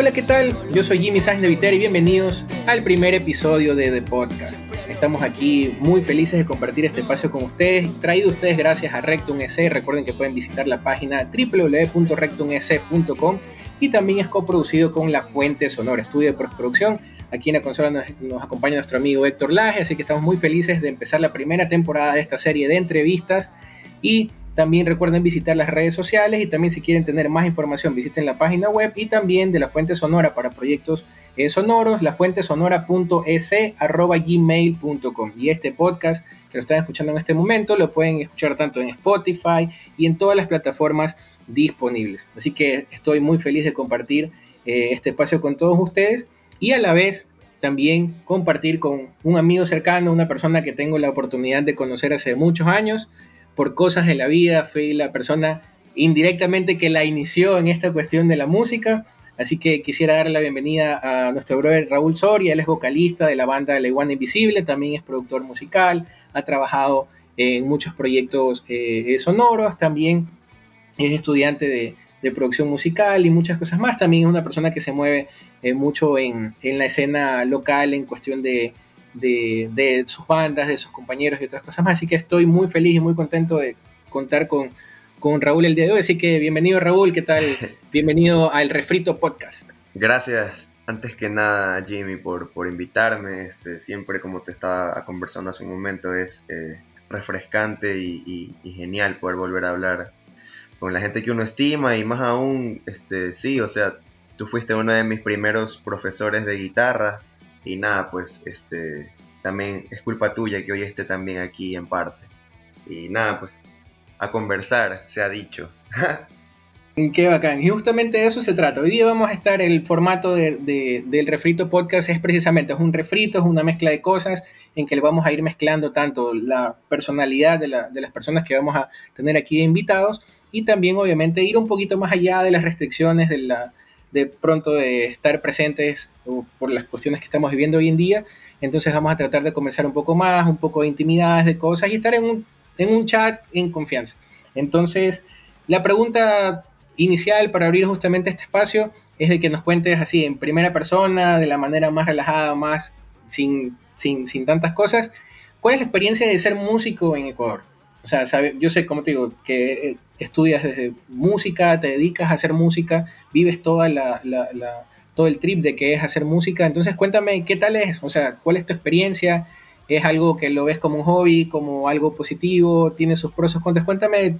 Hola, ¿qué tal? Yo soy Jimmy Sáenz de Viter y bienvenidos al primer episodio de The Podcast. Estamos aquí muy felices de compartir este espacio con ustedes, traído ustedes gracias a Rectum EC. Recuerden que pueden visitar la página www.rectumec.com y también es coproducido con La Fuente Sonora, estudio de postproducción. Aquí en la consola nos, nos, acompaña nuestro amigo Héctor Laje, así que estamos muy felices de empezar la primera temporada de esta serie de entrevistas y también recuerden visitar las redes sociales y también si quieren tener más información visiten la página web y también de la Fuente Sonora para proyectos eh, sonoros, lafuentesonora.es@gmail.com y este podcast que lo están escuchando en este momento lo pueden escuchar tanto en Spotify y en todas las plataformas disponibles. Así que estoy muy feliz de compartir eh, este espacio con todos ustedes y a la vez también compartir con un amigo cercano, una persona que tengo la oportunidad de conocer hace muchos años, por cosas de la vida, fue la persona indirectamente que la inició en esta cuestión de la música. Así que quisiera darle la bienvenida a nuestro brother Raúl Soria, él es vocalista de la banda La Iguana Invisible, también es productor musical, ha trabajado en muchos proyectos eh, sonoros, también es estudiante de, producción musical y muchas cosas más. También es una persona que se mueve eh, mucho en, la escena local en cuestión de, de, sus bandas, de sus compañeros y otras cosas más. Así que estoy muy feliz y muy contento de contar con, con Raúl el día de hoy. Así que bienvenido Raúl, ¿qué tal? bienvenido al Refrito Podcast. Gracias, antes que nada Jimmy por, por invitarme. Este, siempre como te estaba conversando hace un momento es eh, refrescante y, genial poder volver a hablar con la gente que uno estima y más aún, este, sí, o sea, tú fuiste uno de mis primeros profesores de guitarra y nada, pues este también es culpa tuya que hoy esté también aquí en parte. Y nada, pues a conversar, se ha dicho. Qué bacán. Y justamente de eso se trata. Hoy día vamos a estar, el formato del refrito podcast es precisamente, es un refrito, es una mezcla de cosas en que le vamos a ir mezclando tanto la personalidad de, de las personas que vamos a tener aquí de invitados y también obviamente ir un poquito más allá de las restricciones de la, de pronto de estar presentes por las cuestiones que estamos viviendo hoy en día. Entonces vamos a tratar de conversar un poco más, un poco de intimidades, de cosas y estar en un, en un chat en confianza. Entonces, la pregunta inicial para abrir justamente este espacio es de que nos cuentes así en primera persona, de la manera más relajada, más sin, sin, sin tantas cosas, ¿cuál es la experiencia de ser músico en Ecuador? O sea, yo sé, como te digo, que eh, estudias desde música, te dedicas a hacer música, vives toda la, todo el trip de que es hacer música. Entonces, cuéntame qué tal es, o sea, cuál es tu experiencia. ¿Es algo que lo ves como un hobby, como algo positivo? ¿Tiene sus pros sus contras? Cuéntame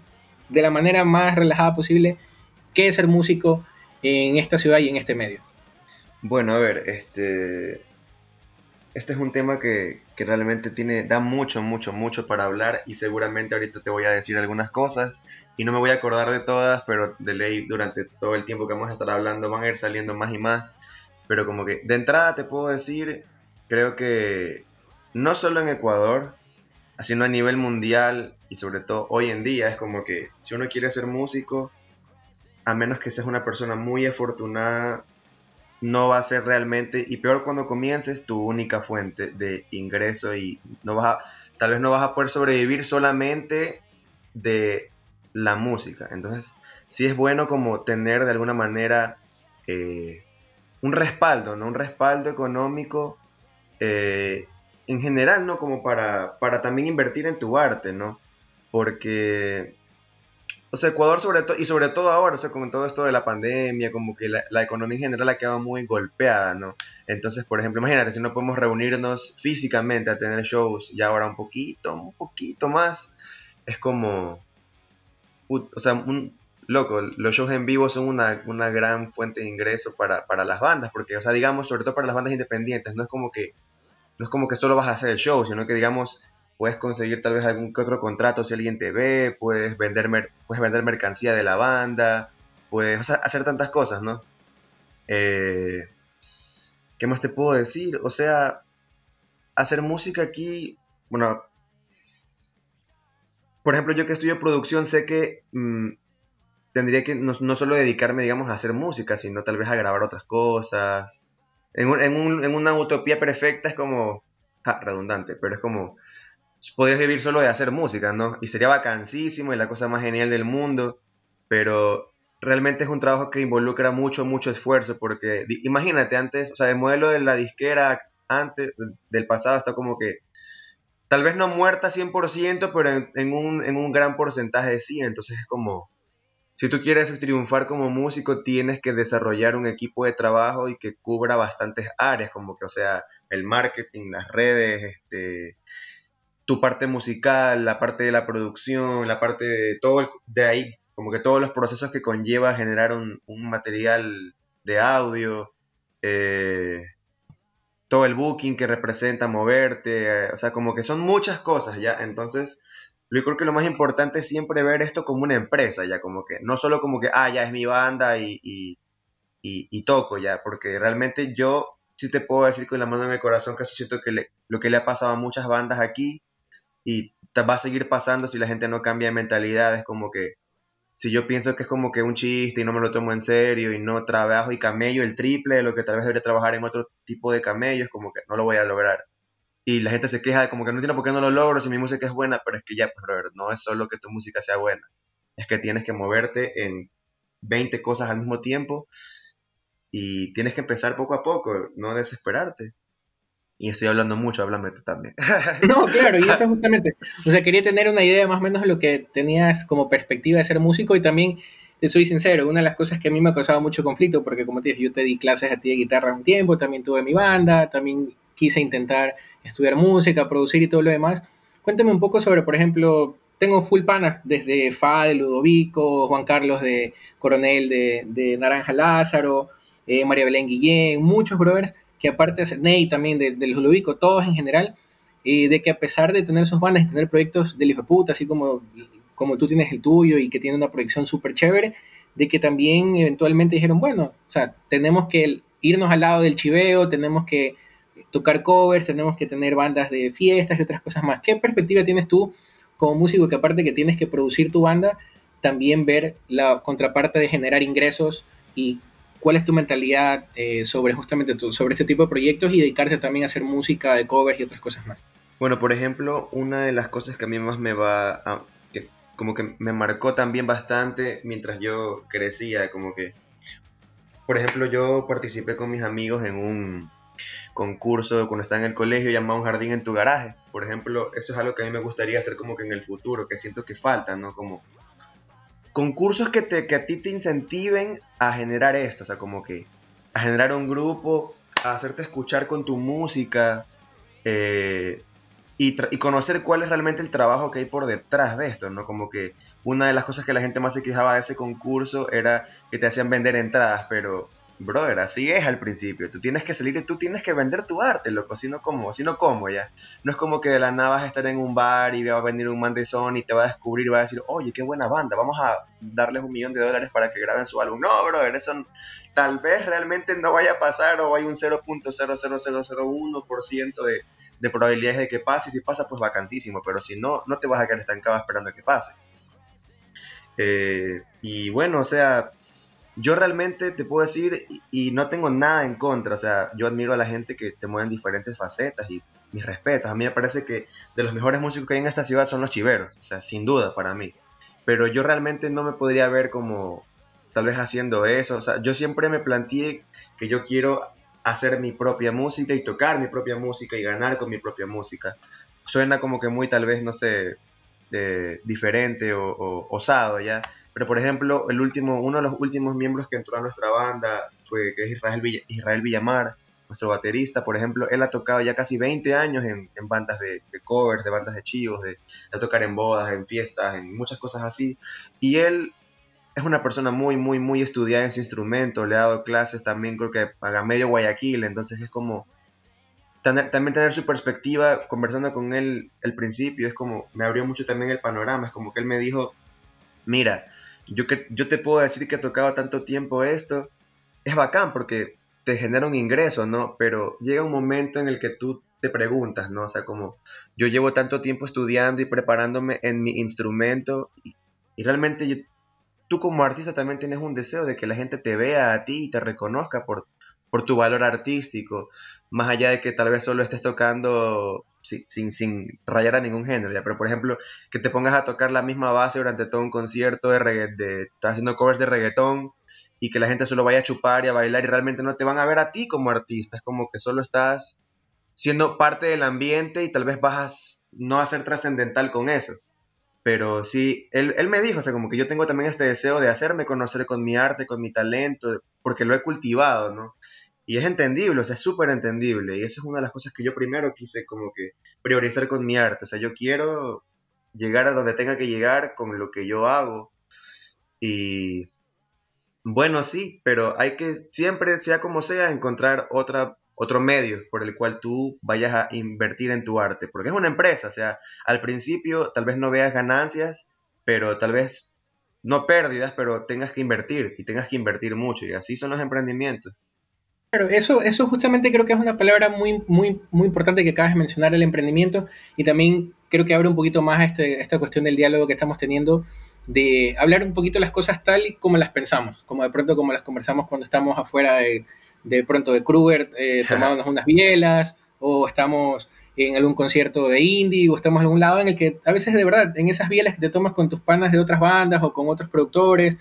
de la manera más relajada posible qué es ser músico en esta ciudad y en este medio. Bueno, a ver, este, este es un tema que, realmente tiene, da mucho, mucho, mucho para hablar y seguramente ahorita te voy a decir algunas cosas y no me voy a acordar de todas, pero de ley durante todo el tiempo que vamos a estar hablando van a ir saliendo más y más. Pero como que de entrada te puedo decir, creo que no solo en Ecuador, sino a nivel mundial y sobre todo hoy en día es como que si uno quiere ser músico, a menos que seas una persona muy afortunada, no va a ser realmente, y peor cuando comiences, tu única fuente de ingreso y no vas a, tal vez no vas a poder sobrevivir solamente de la música. Entonces, sí es bueno como tener de alguna manera eh, un respaldo, ¿no? Un respaldo económico eh, en general, ¿no? Como para, para también invertir en tu arte, ¿no? Porque o sea, Ecuador sobre todo, y sobre todo ahora, o sea, con todo esto de la pandemia, como que la, economía en general ha quedado muy golpeada, ¿no? Entonces, por ejemplo, imagínate, si no podemos reunirnos físicamente a tener shows y ahora un poquito, un poquito más, es como, o sea, un, loco, los shows en vivo son una, una gran fuente de ingreso para, para, las bandas, porque, o sea, digamos, sobre todo para las bandas independientes, no es como que, no es como que solo vas a hacer el show, sino que, digamos, puedes conseguir tal vez algún otro contrato si alguien te ve, puedes vender, puedes vender mercancía de la banda, puedes hacer tantas cosas, ¿no? Eh, ¿Qué más te puedo decir? O sea, hacer música aquí, bueno, por ejemplo, yo que estudio producción sé que mm, tendría que no, solo dedicarme, digamos, a hacer música, sino tal vez a grabar otras cosas. En, una utopía perfecta es como, redundante, pero es como, podrías vivir solo de hacer música, ¿no? Y sería vacancísimo y la cosa más genial del mundo, pero realmente es un trabajo que involucra mucho, mucho esfuerzo, porque imagínate antes, o sea, el modelo de la disquera antes del pasado está como que, tal vez no muerta 100%, pero en, un, en un gran porcentaje sí, entonces es como, si tú quieres triunfar como músico, tienes que desarrollar un equipo de trabajo y que cubra bastantes áreas, como que, o sea, el marketing, las redes, este, tu parte musical, la parte de la producción, la parte de todo, de ahí, como que todos los procesos que conlleva generar un, material de audio, eh, todo el booking que representa moverte, eh, o sea, como que son muchas cosas ya, entonces yo creo que lo más importante es siempre ver esto como una empresa, ya como que, no solo como que, ah, ya es mi banda y, y, toco ya, porque realmente yo sí te puedo decir con la mano en el corazón que siento que lo que le ha pasado a muchas bandas aquí y va a seguir pasando si la gente no cambia de mentalidad, es como que si yo pienso que es como que un chiste y no me lo tomo en serio y no trabajo y camello el triple de lo que tal vez debería trabajar en otro tipo de camellos, como que no lo voy a lograr. Y la gente se queja de como que no entiendo por qué no lo logro si mi música es buena, pero es que ya, pues, no es solo que tu música sea buena, es que tienes que moverte en 20 cosas al mismo tiempo y tienes que empezar poco a poco, no desesperarte. Y estoy hablando mucho, háblame tú también. No, claro, y eso justamente. O sea, quería tener una idea más o menos de lo que tenías como perspectiva de ser músico y también, te soy sincero, una de las cosas que a mí me ha causado mucho conflicto, porque como te dije, yo te di clases a ti de guitarra un tiempo, también tuve mi banda, también quise intentar estudiar música, producir y todo lo demás. Cuéntame un poco sobre, por ejemplo, tengo full panas desde Fa de Ludovico, Juan Carlos de Coronel de, de Naranja Lázaro, eh, María Belén Guillén, muchos brothers que aparte de Ney también de, de los todos en general, eh, de que a pesar de tener sus bandas y tener proyectos del hijo de puta, así como, como tú tienes el tuyo y que tiene una proyección súper chévere, de que también eventualmente dijeron, bueno, o sea, tenemos que irnos al lado del chiveo, tenemos que tocar covers, tenemos que tener bandas de fiestas y otras cosas más. ¿Qué perspectiva tienes tú como músico que aparte que tienes que producir tu banda, también ver la contraparte de generar ingresos y ¿Cuál es tu mentalidad eh, sobre justamente sobre este tipo de proyectos y dedicarse también a hacer música de covers y otras cosas más? Bueno, por ejemplo, una de las cosas que a mí más me va que como que me marcó también bastante mientras yo crecía, como que, por ejemplo, yo participé con mis amigos en un concurso cuando estaba en el colegio llamado Un Jardín en tu Garaje. Por ejemplo, eso es algo que a mí me gustaría hacer como que en el futuro, que siento que falta, ¿no? Como concursos que, te, que a ti te incentiven a generar esto, o sea, como que a generar un grupo, a hacerte escuchar con tu música eh, y, y, conocer cuál es realmente el trabajo que hay por detrás de esto, ¿no? Como que una de las cosas que la gente más se quejaba de ese concurso era que te hacían vender entradas, pero brother, así es al principio. Tú tienes que salir y tú tienes que vender tu arte, loco. Si no, ¿cómo? Si no, ¿cómo ya? No es como que de la nada vas a estar en un bar y va a venir un man de y te va a descubrir y va a decir, oye, qué buena banda, vamos a darles un millón de dólares para que graben su álbum. No, brother, eso tal vez realmente no vaya a pasar o hay un 0.00001% de, de probabilidades de que pase. Y si pasa, pues vacancísimo. Pero si no, no te vas a quedar estancado esperando que pase. Eh, y bueno, o sea, yo realmente te puedo decir, y, no tengo nada en contra, o sea, yo admiro a la gente que se mueve en diferentes facetas y mis respetos. A mí me parece que de los mejores músicos que hay en esta ciudad son los chiveros, o sea, sin duda para mí. Pero yo realmente no me podría ver como tal vez haciendo eso, o sea, yo siempre me planteé que yo quiero hacer mi propia música y tocar mi propia música y ganar con mi propia música. Suena como que muy tal vez, no sé, de, diferente o, o osado, ¿ya? Pero por ejemplo, el último, uno de los últimos miembros que entró a nuestra banda fue que es Israel, Israel Villamar, nuestro baterista, por ejemplo, él ha tocado ya casi 20 años en, bandas de, covers, de bandas de chivos, de, tocar en bodas, en fiestas, en muchas cosas así. Y él es una persona muy, muy, muy estudiada en su instrumento, le ha dado clases también, creo que a medio Guayaquil, entonces es como también tener su perspectiva, conversando con él el principio, es como, me abrió mucho también el panorama, es como que él me dijo, mira, yo, que, yo te puedo decir que he tocado tanto tiempo esto, es bacán porque te genera un ingreso, ¿no? Pero llega un momento en el que tú te preguntas, ¿no? O sea, como yo llevo tanto tiempo estudiando y preparándome en mi instrumento y, realmente tú como artista también tienes un deseo de que la gente te vea a ti y te reconozca por, por tu valor artístico, más allá de que tal vez solo estés tocando sin, sin, rayar a ningún género, ¿ya? pero por ejemplo, que te pongas a tocar la misma base durante todo un concierto de reggaetón, haciendo covers de reggaetón y que la gente solo vaya a chupar y a bailar y realmente no te van a ver a ti como artista, es como que solo estás siendo parte del ambiente y tal vez vas no a ser trascendental con eso. Pero sí, él, él me dijo, o sea, como que yo tengo también este deseo de hacerme conocer con mi arte, con mi talento, porque lo he cultivado, ¿no? Y es entendible, o sea, es súper entendible. Y eso es una de las cosas que yo primero quise como que priorizar con mi arte. O sea, yo quiero llegar a donde tenga que llegar con lo que yo hago. Y bueno, sí, pero hay que siempre, sea como sea, encontrar otra, otro medio por el cual tú vayas a invertir en tu arte. Porque es una empresa, o sea, al principio tal vez no veas ganancias, pero tal vez no pérdidas, pero tengas que invertir y tengas que invertir mucho. Y así son los emprendimientos. Claro, eso, eso justamente creo que es una palabra muy, muy, muy importante que acabas de mencionar, el emprendimiento, y también creo que abre un poquito más este, esta cuestión del diálogo que estamos teniendo, de hablar un poquito las cosas tal y como las pensamos, como de pronto como las conversamos cuando estamos afuera de, de pronto de Kruger eh, tomándonos unas bielas, o estamos en algún concierto de indie, o estamos en algún lado en el que a veces de verdad, en esas bielas que te tomas con tus panas de otras bandas o con otros productores,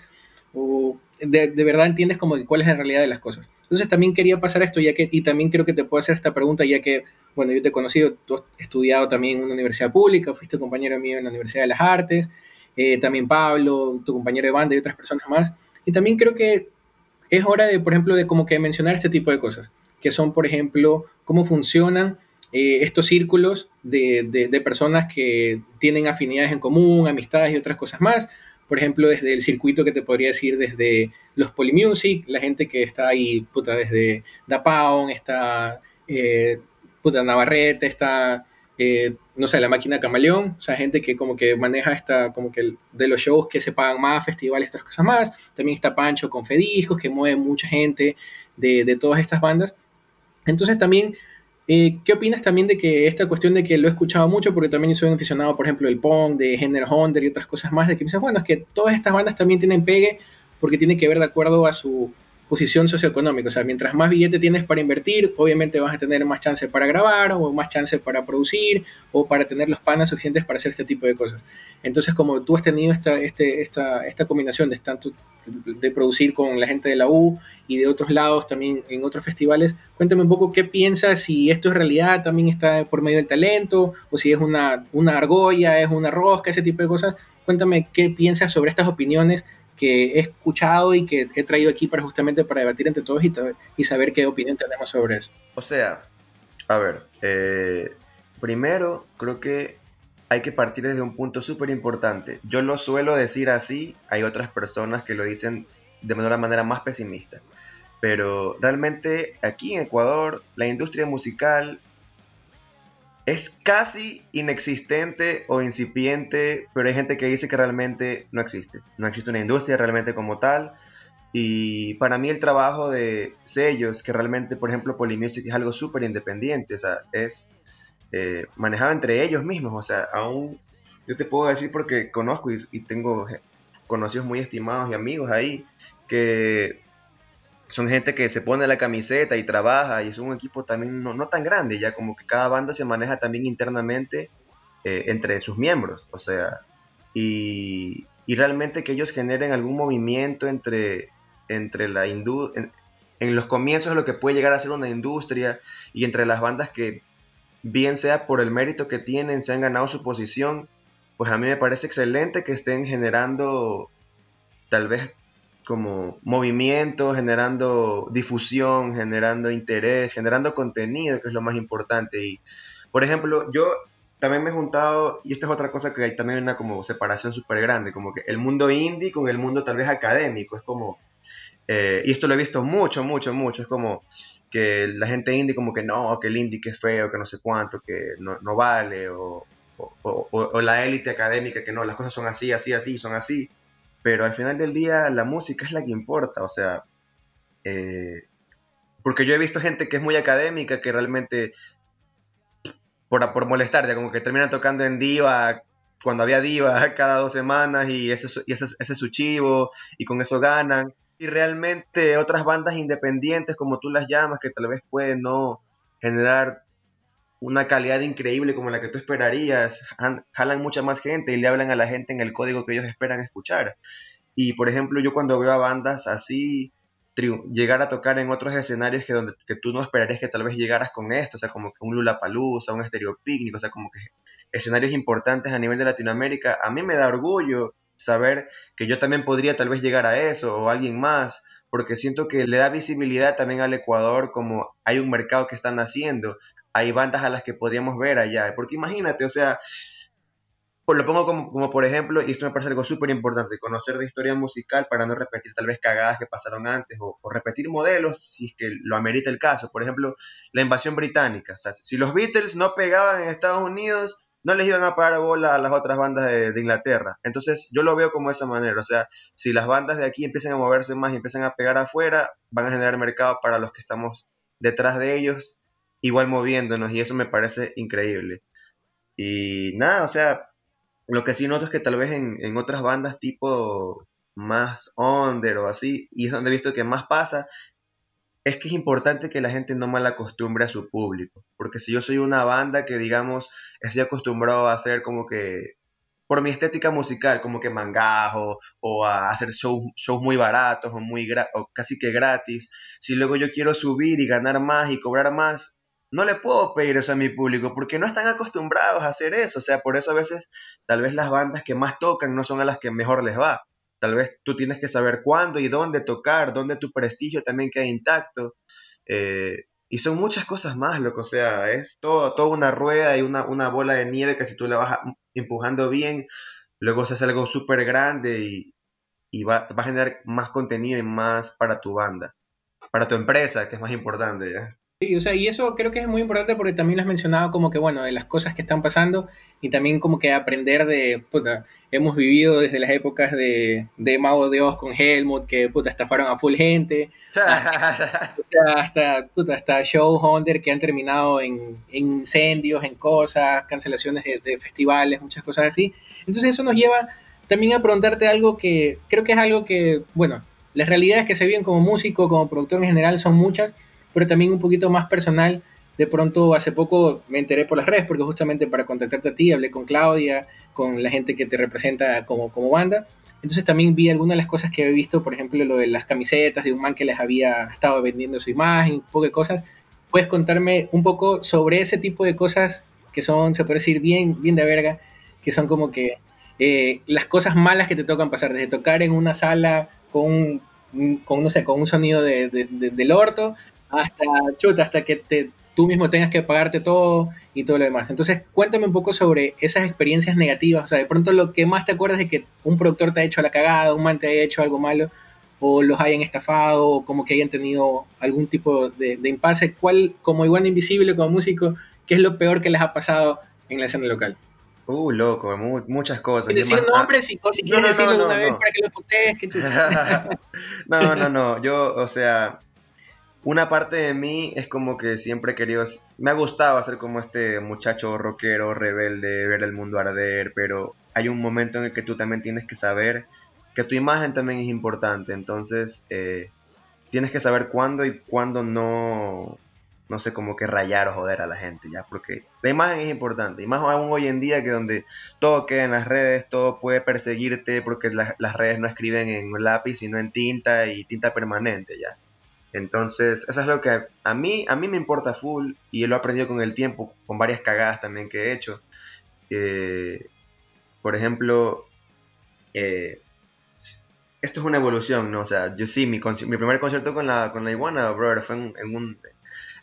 o de, verdad entiendes como cuál es la realidad de las cosas. Entonces también quería pasar esto, ya que, y también creo que te puedo hacer esta pregunta, ya que, bueno, yo te he conocido, tú has estudiado también en una universidad pública, fuiste compañero mío en la Universidad de las Artes, eh, también Pablo, tu compañero de banda y otras personas más. Y también creo que es hora de, por ejemplo, de como que mencionar este tipo de cosas, que son, por ejemplo, cómo funcionan eh, estos círculos de, de, de, personas que tienen afinidades en común, amistades y otras cosas más, por ejemplo, desde el circuito que te podría decir desde los Polymusic, la gente que está ahí, puta, desde Da Pound, está, eh, puta, Navarrete, está, eh, no sé, la máquina Camaleón, o sea, gente que como que maneja esta, como que de los shows que se pagan más, festivales, otras cosas más. También está Pancho con Fediscos, que mueve mucha gente de, de todas estas bandas. Entonces también eh, ¿Qué opinas también de que esta cuestión de que lo he escuchado mucho, porque también soy un aficionado, por ejemplo, del Pong, de Género Hunter y otras cosas más, de que me dices, bueno, es que todas estas bandas también tienen pegue porque tiene que ver de acuerdo a su posición socioeconómica. O sea, mientras más billete tienes para invertir, obviamente vas a tener más chance para grabar o más chance para producir o para tener los panas suficientes para hacer este tipo de cosas. Entonces, como tú has tenido esta, este, esta, esta combinación de tanto de producir con la gente de la U y de otros lados también en otros festivales, cuéntame un poco qué piensas, si esto es realidad, también está por medio del talento, o si es una, una argolla, es una rosca, ese tipo de cosas. Cuéntame qué piensas sobre estas opiniones que he escuchado y que he traído aquí para justamente para debatir entre todos y, saber qué opinión tenemos sobre eso. O sea, a ver, eh, primero creo que hay que partir desde un punto súper importante. Yo lo suelo decir así, hay otras personas que lo dicen de una manera más pesimista. Pero realmente aquí en Ecuador la industria musical es casi inexistente o incipiente, pero hay gente que dice que realmente no existe. No existe una industria realmente como tal. Y para mí el trabajo de sellos, que realmente, por ejemplo, Polymusic es algo súper independiente, o sea, es eh, manejado entre ellos mismos, o sea, aún yo te puedo decir porque conozco y, y tengo conocidos muy estimados y amigos ahí, que son gente que se pone la camiseta y trabaja y es un equipo también no, tan grande, ya como que cada banda se maneja también internamente eh, entre sus miembros, o sea, y, y, realmente que ellos generen algún movimiento entre, entre la industria, en, los comienzos de lo que puede llegar a ser una industria y entre las bandas que bien sea por el mérito que tienen, se han ganado su posición, pues a mí me parece excelente que estén generando tal vez como movimiento, generando difusión, generando interés, generando contenido, que es lo más importante. Y, por ejemplo, yo también me he juntado, y esta es otra cosa que hay también una como separación súper grande, como que el mundo indie con el mundo tal vez académico, es como, eh, y esto lo he visto mucho, mucho, mucho, es como que la gente indie como que no, que el indie que es feo, que no sé cuánto, que no, no vale, o, o, o la élite académica que no, las cosas son así, así, así, son así pero al final del día la música es la que importa, o sea, eh, porque yo he visto gente que es muy académica, que realmente, por, por molestar, ya como que terminan tocando en diva, cuando había diva cada dos semanas y ese, y ese, ese es su chivo, y con eso ganan. Y realmente otras bandas independientes, como tú las llamas, que tal vez pueden no generar una calidad increíble como la que tú esperarías, jalan mucha más gente y le hablan a la gente en el código que ellos esperan escuchar. Y por ejemplo, yo cuando veo a bandas así llegar a tocar en otros escenarios que donde que tú no esperarías que tal vez llegaras con esto, o sea, como que un Lulapalooza, un Stereo Picnic, o sea, como que escenarios importantes a nivel de Latinoamérica, a mí me da orgullo saber que yo también podría tal vez llegar a eso o alguien más, porque siento que le da visibilidad también al Ecuador como hay un mercado que están haciendo, hay bandas a las que podríamos ver allá, porque imagínate, o sea, pues lo pongo como, por ejemplo, y esto me parece algo súper importante, conocer de historia musical para no repetir tal vez cagadas que pasaron antes o, repetir modelos si es que lo amerita el caso. Por ejemplo, la invasión británica. Si los Beatles no pegaban en Estados Unidos, no les iban a parar bola a las otras bandas de, de, Inglaterra. Entonces yo lo veo como esa manera. O sea, si las bandas de aquí empiezan a moverse más y empiezan a pegar afuera, van a generar mercado para los que estamos detrás de ellos, igual moviéndonos y eso me parece increíble. Y nada, o sea, lo que sí noto es que tal vez en, otras bandas tipo más under o así, y es donde he visto que más pasa, es que es importante que la gente no mal acostumbre a su público. Porque si yo soy una banda que, digamos, estoy acostumbrado a hacer como que, por mi estética musical, como que mangajo, o a hacer shows, shows muy baratos, o, muy o casi que gratis, si luego yo quiero subir y ganar más y cobrar más, no le puedo pedir eso a mi público porque no están acostumbrados a hacer eso. O sea, por eso a veces tal vez las bandas que más tocan no son a las que mejor les va. Tal vez tú tienes que saber cuándo y dónde tocar, dónde tu prestigio también queda intacto. Eh, y son muchas cosas más, loco. O sea, es todo, toda una rueda y una, una bola de nieve que si tú la vas empujando bien, luego se hace algo súper grande y, y va, va, a generar más contenido y más para tu banda. Para tu empresa, que es más importante, ¿ya? Sí, o sea, y eso creo que es muy importante porque también lo has mencionado como que, bueno, de las cosas que están pasando y también como que aprender de, puta, hemos vivido desde las épocas de, de Mago de Oz con Helmut, que, puta, estafaron a full gente, hasta, o sea, hasta, puta, hasta show Hunter que han terminado en, incendios, en cosas, cancelaciones de, de festivales, muchas cosas así. Entonces eso nos lleva también a preguntarte algo que creo que es algo que, bueno, las realidades que se viven como músico, como productor en general son muchas, pero también un poquito más personal. De pronto, hace poco me enteré por las redes, porque justamente para contactarte a ti hablé con Claudia, con la gente que te representa como, como banda. Entonces también vi algunas de las cosas que he visto, por ejemplo, lo de las camisetas de un man que les había estado vendiendo su imagen, un poco de cosas. ¿Puedes contarme un poco sobre ese tipo de cosas que son, se puede decir, bien, bien de verga, que son como que eh, las cosas malas que te tocan pasar, desde tocar en una sala con un, con, no sé, con un sonido de, del orto, hasta, chuta, hasta que te, tú mismo tengas que pagarte todo y todo lo demás. Entonces, cuéntame un poco sobre esas experiencias negativas. O sea, de pronto lo que más te acuerdas de que un productor te ha hecho la cagada, un man te haya hecho algo malo, o los hayan estafado, o como que hayan tenido algún tipo de, de impasse. ¿Cuál, como igual Invisible, como músico, qué es lo peor que les ha pasado en la escena local? Uh, loco, muchas cosas. decir nombres y si quieres decirlo de una vez para que lo putees. Que no, no, no. Yo, o sea, una parte de mí es como que siempre he querido, me ha gustado ser como este muchacho rockero, rebelde, ver el mundo arder, pero hay un momento en el que tú también tienes que saber que tu imagen también es importante, entonces eh, tienes que saber cuándo y cuándo no, no sé, como que rayar o joder a la gente, ya, porque la imagen es importante, y más aún hoy en día que donde todo queda en las redes, todo puede perseguirte porque las redes no escriben en lápiz, sino en tinta y tinta permanente, ya. Entonces, eso es lo que a mí, a mí me importa full y lo he aprendido con el tiempo, con varias cagadas también que he hecho. Eh, por ejemplo, eh, esto es una evolución, ¿no? O sea, yo sí, mi, primer concierto con la, con la iguana, brother, fue en, un,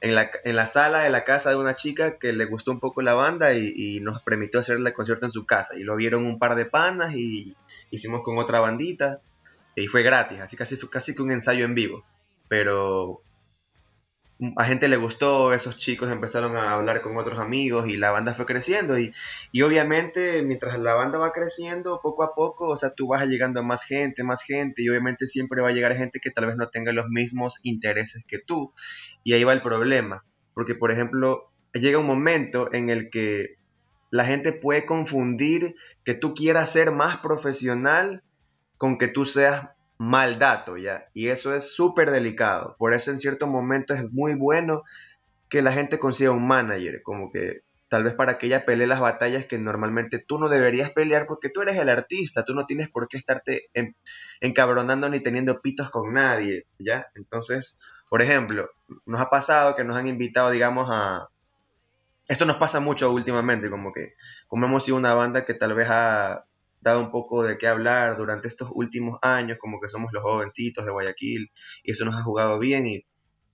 en, la, en, la, sala de la casa de una chica que le gustó un poco la banda y, y, nos permitió hacer el concierto en su casa. Y lo vieron un par de panas y hicimos con otra bandita y fue gratis, así casi, casi que un ensayo en vivo pero a gente le gustó, esos chicos empezaron a hablar con otros amigos y la banda fue creciendo y, y, obviamente mientras la banda va creciendo poco a poco, o sea, tú vas llegando a más gente, más gente y obviamente siempre va a llegar gente que tal vez no tenga los mismos intereses que tú y ahí va el problema, porque por ejemplo llega un momento en el que la gente puede confundir que tú quieras ser más profesional con que tú seas mal dato, ¿ya? Y eso es súper delicado. Por eso en cierto momento es muy bueno que la gente consiga un manager, como que tal vez para que ella pelee las batallas que normalmente tú no deberías pelear porque tú eres el artista, tú no tienes por qué estarte encabronando ni teniendo pitos con nadie, ¿ya? Entonces, por ejemplo, nos ha pasado que nos han invitado, digamos, a... Esto nos pasa mucho últimamente, como que como hemos sido una banda que tal vez ha dado un poco de qué hablar durante estos últimos años, como que somos los jovencitos de Guayaquil, y eso nos ha jugado bien y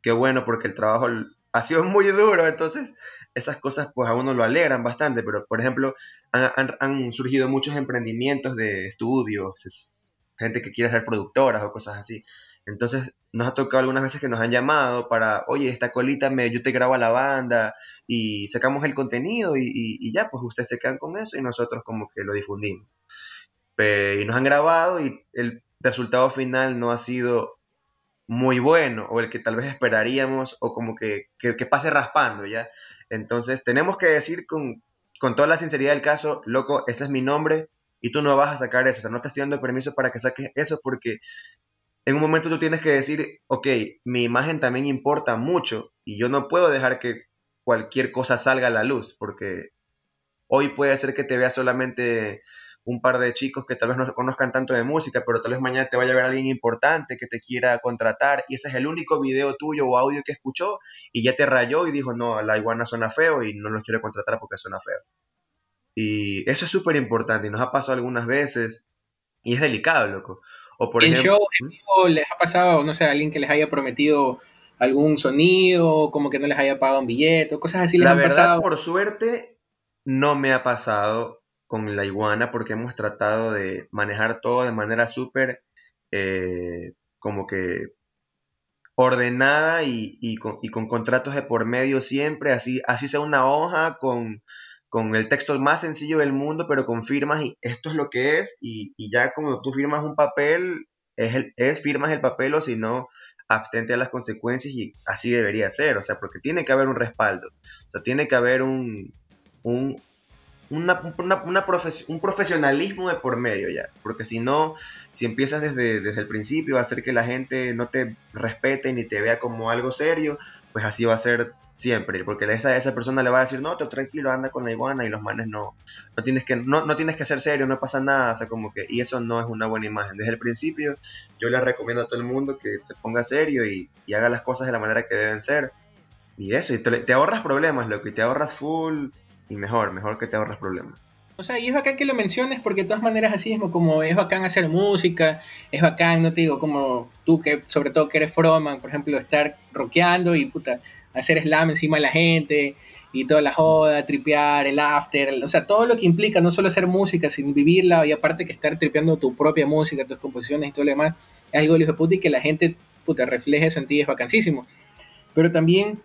qué bueno porque el trabajo ha sido muy duro, entonces esas cosas pues a uno lo alegran bastante, pero por ejemplo han, surgido muchos emprendimientos de estudios, gente que quiere ser productoras o cosas así. Entonces nos ha tocado algunas veces que nos han llamado para, oye, esta colita me, yo te grabo a la banda y sacamos el contenido y, ya, pues ustedes se quedan con eso y nosotros como que lo difundimos. y nos han grabado y el resultado final no ha sido muy bueno o el que tal vez esperaríamos o como que, que, pase raspando, ¿ya? Entonces tenemos que decir con, con, toda la sinceridad del caso, loco, ese es mi nombre y tú no vas a sacar eso, o sea, no te estoy dando permiso para que saques eso porque en un momento tú tienes que decir, ok, mi imagen también importa mucho y yo no puedo dejar que cualquier cosa salga a la luz porque hoy puede ser que te vea solamente un par de chicos que tal vez no conozcan tanto de música, pero tal vez mañana te vaya a ver alguien importante que te quiera contratar y ese es el único video tuyo o audio que escuchó y ya te rayó y dijo, no, la iguana suena feo y no nos quiere contratar porque suena feo. Y eso es súper importante y nos ha pasado algunas veces y es delicado, loco. O por ¿En ejemplo, show les ha pasado, no sé, a alguien que les haya prometido algún sonido, como que no les haya pagado un billete, cosas así les la verdad, por suerte, no me ha pasado con la iguana porque hemos tratado de manejar todo de manera súper eh, como que ordenada y, con, contratos de por medio siempre, así, así sea una hoja con, el texto más sencillo del mundo, pero con firmas y esto es lo que es y, ya como tú firmas un papel, es, el, es firmas el papel o si no, abstente a las consecuencias y así debería ser, o sea, porque tiene que haber un respaldo, o sea, tiene que haber un, un, un profesionalismo de por medio ya. Porque si no, si empiezas desde, desde el principio a hacer que la gente no te respete ni te vea como algo serio, pues así va a ser siempre. Porque esa, esa persona le va a decir, no, te tranquilo, anda con la iguana y los manes no. No tienes que, no, no tienes que ser serio, no pasa nada. O sea, como que, y eso no es una buena imagen. Desde el principio, yo le recomiendo a todo el mundo que se ponga serio y, haga las cosas de la manera que deben ser. Y eso, y te, te ahorras problemas, lo que te ahorras full y mejor, mejor que te ahorras problemas. O sea, y es bacán que lo menciones porque de todas maneras así mismo, como es bacán hacer música, es bacán, no te digo, como tú que sobre todo que eres frontman, por ejemplo, estar rockeando y puta, hacer slam encima de la gente y toda la joda, tripear, el after, o sea, todo lo que implica no solo hacer música, sino vivirla y aparte que estar tripeando tu propia música, tus composiciones y todo lo demás, es algo de puta y que la gente, puta, refleje eso en ti es vacancísimo. Pero también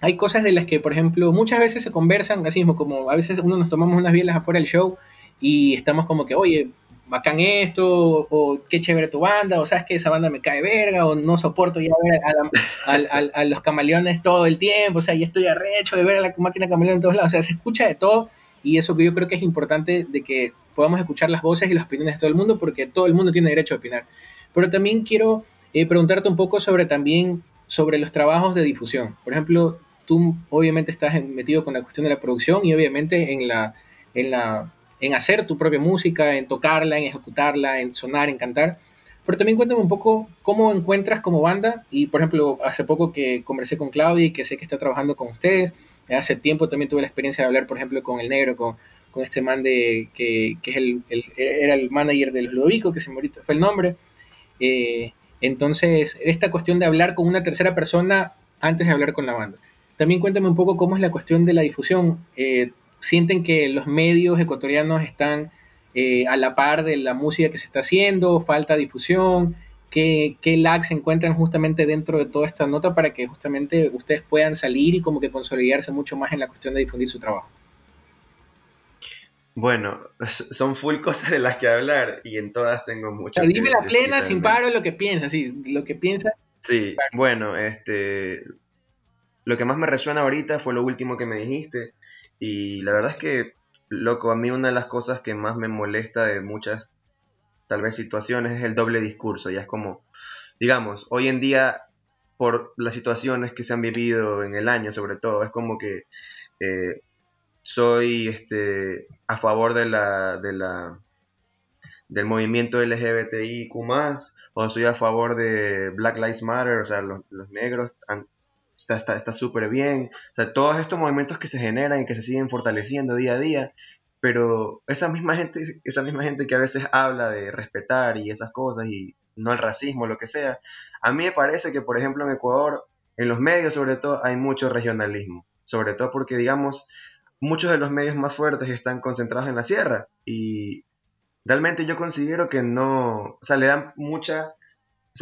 hay cosas de las que, por ejemplo, muchas veces se conversan, así mismo, como a veces uno nos tomamos unas bielas afuera del show y estamos como que, oye, bacán esto, o, qué chévere tu banda, o sabes que esa banda me cae verga, o no soporto ya ver a, los camaleones todo el tiempo, o sea, ya estoy arrecho de ver a la máquina camaleón en todos lados, o sea, se escucha de todo y eso que yo creo que es importante de que podamos escuchar las voces y las opiniones de todo el mundo porque todo el mundo tiene derecho a opinar. Pero también quiero eh, preguntarte un poco sobre también sobre los trabajos de difusión. Por ejemplo, tú obviamente estás metido con la cuestión de la producción y obviamente en la, en la en hacer tu propia música, en tocarla, en ejecutarla, en sonar, en cantar. Pero también cuéntame un poco cómo encuentras como banda. Y por ejemplo, hace poco que conversé con Claudia y que sé que está trabajando con ustedes. Hace tiempo también tuve la experiencia de hablar, por ejemplo, con el negro, con, este man de, que, es el, era el manager de los Ludovico, que se me fue el nombre. Eh, entonces, esta cuestión de hablar con una tercera persona antes de hablar con la banda. También cuéntame un poco cómo es la cuestión de la difusión. Eh, ¿Sienten que los medios ecuatorianos están eh, a la par de la música que se está haciendo? ¿Falta difusión? ¿Qué, qué lag se encuentran justamente dentro de toda esta nota para que justamente ustedes puedan salir y como que consolidarse mucho más en la cuestión de difundir su trabajo? Bueno, son full cosas de las que hablar y en todas tengo mucho. dime la plena sin paro lo que piensas, sí, lo que piensas. Sí, bueno, este, lo que más me resuena ahorita fue lo último que me dijiste. Y la verdad es que, loco, a mí una de las cosas que más me molesta de muchas, tal vez, situaciones es el doble discurso. Ya es como, digamos, hoy en día por las situaciones que se han vivido en el año, sobre todo. Es como que eh, soy este, a favor de la, de la, del movimiento LGBTIQ, o soy a favor de Black Lives Matter, o sea, los, negros está súper está, bien. O sea, todos estos movimientos que se generan y que se siguen fortaleciendo día a día, pero esa misma gente, esa misma gente que a veces habla de respetar y esas cosas y no el racismo, lo que sea, a mí me parece que, por ejemplo, en Ecuador, en los medios sobre todo, hay mucho regionalismo, sobre todo porque, digamos, muchos de los medios más fuertes están concentrados en la sierra y realmente yo considero que no, o sea, le dan mucha,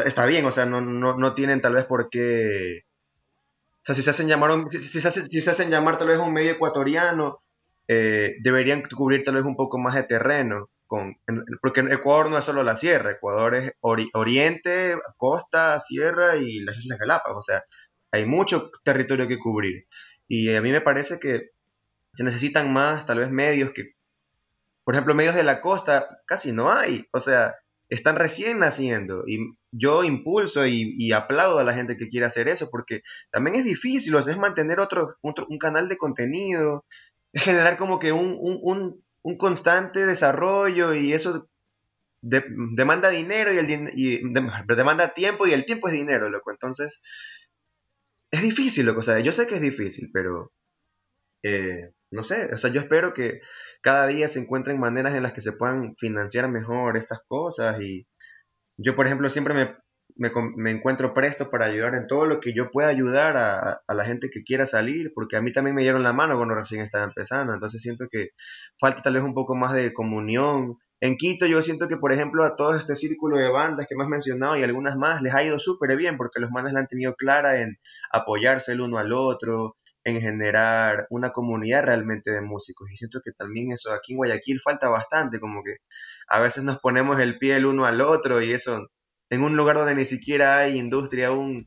está bien, o sea, no, no, no tienen tal vez por qué, sea, si se hacen llamar, si, se, hacen llamar tal vez un medio ecuatoriano, eh, deberían cubrir tal vez un poco más de terreno, con, porque Ecuador no es solo la sierra, Ecuador es oriente, costa, sierra y las Islas Galápagos, o sea, hay mucho territorio que cubrir. Y a mí me parece que se necesitan más, tal vez medios que, por ejemplo, medios de la costa casi no hay, o sea, están recién naciendo y yo impulso y, aplaudo a la gente que quiere hacer eso porque también es difícil, o sea, es mantener otro, un canal de contenido, generar como que un, constante desarrollo y eso demanda dinero y, el, demanda tiempo y el tiempo es dinero, loco. Entonces, es difícil, loco. O sea, yo sé que es difícil, pero eh, no sé. O sea, yo espero que cada día se encuentren maneras en las que se puedan financiar mejor estas cosas y yo, por ejemplo, siempre me me, encuentro presto para ayudar en todo lo que yo pueda ayudar a, la gente que quiera salir, porque a mí también me dieron la mano cuando recién estaba empezando, entonces siento que falta tal vez un poco más de comunión. En Quito yo siento que, por ejemplo, a todo este círculo de bandas que me has mencionado y algunas más les ha ido súper bien porque los manes la han tenido clara en apoyarse el uno al otro, en generar una comunidad realmente de músicos. Y siento que también eso aquí en Guayaquil falta bastante, como que a veces nos ponemos el pie el uno al otro y eso en un lugar donde ni siquiera hay industria aún,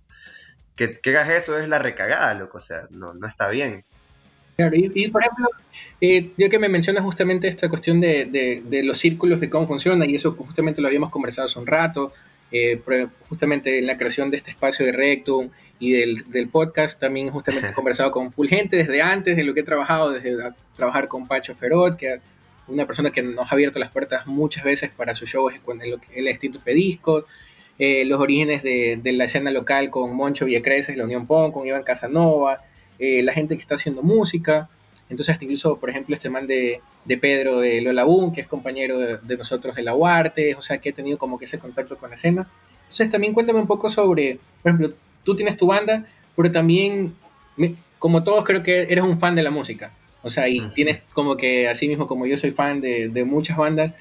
que, que hagas eso es la recagada, loco, o sea, no, no está bien. Claro, y, por ejemplo, eh, ya que me mencionas justamente esta cuestión de, de, los círculos, de cómo funciona, y eso justamente lo habíamos conversado hace un rato, eh, justamente en la creación de este espacio de Rectum y del, del podcast, también justamente he conversado con full gente desde antes de lo que he trabajado, desde trabajar con Pacho Ferot, que una persona que nos ha abierto las puertas muchas veces para sus shows en el, Extinto Fedisco, eh, los orígenes de, la escena local con Moncho Villacreces, la Unión PON, con Iván Casanova, eh, la gente que está haciendo música. Entonces, hasta incluso, por ejemplo, este man de, Pedro de Lola Boom, que es compañero de, nosotros de la UARTE, o sea, que he tenido como que ese contacto con la escena. Entonces, también cuéntame un poco sobre, por ejemplo, tú tienes tu banda, pero también, como todos, creo que eres un fan de la música. O sea, y tienes como que, así mismo como yo soy fan de, muchas bandas,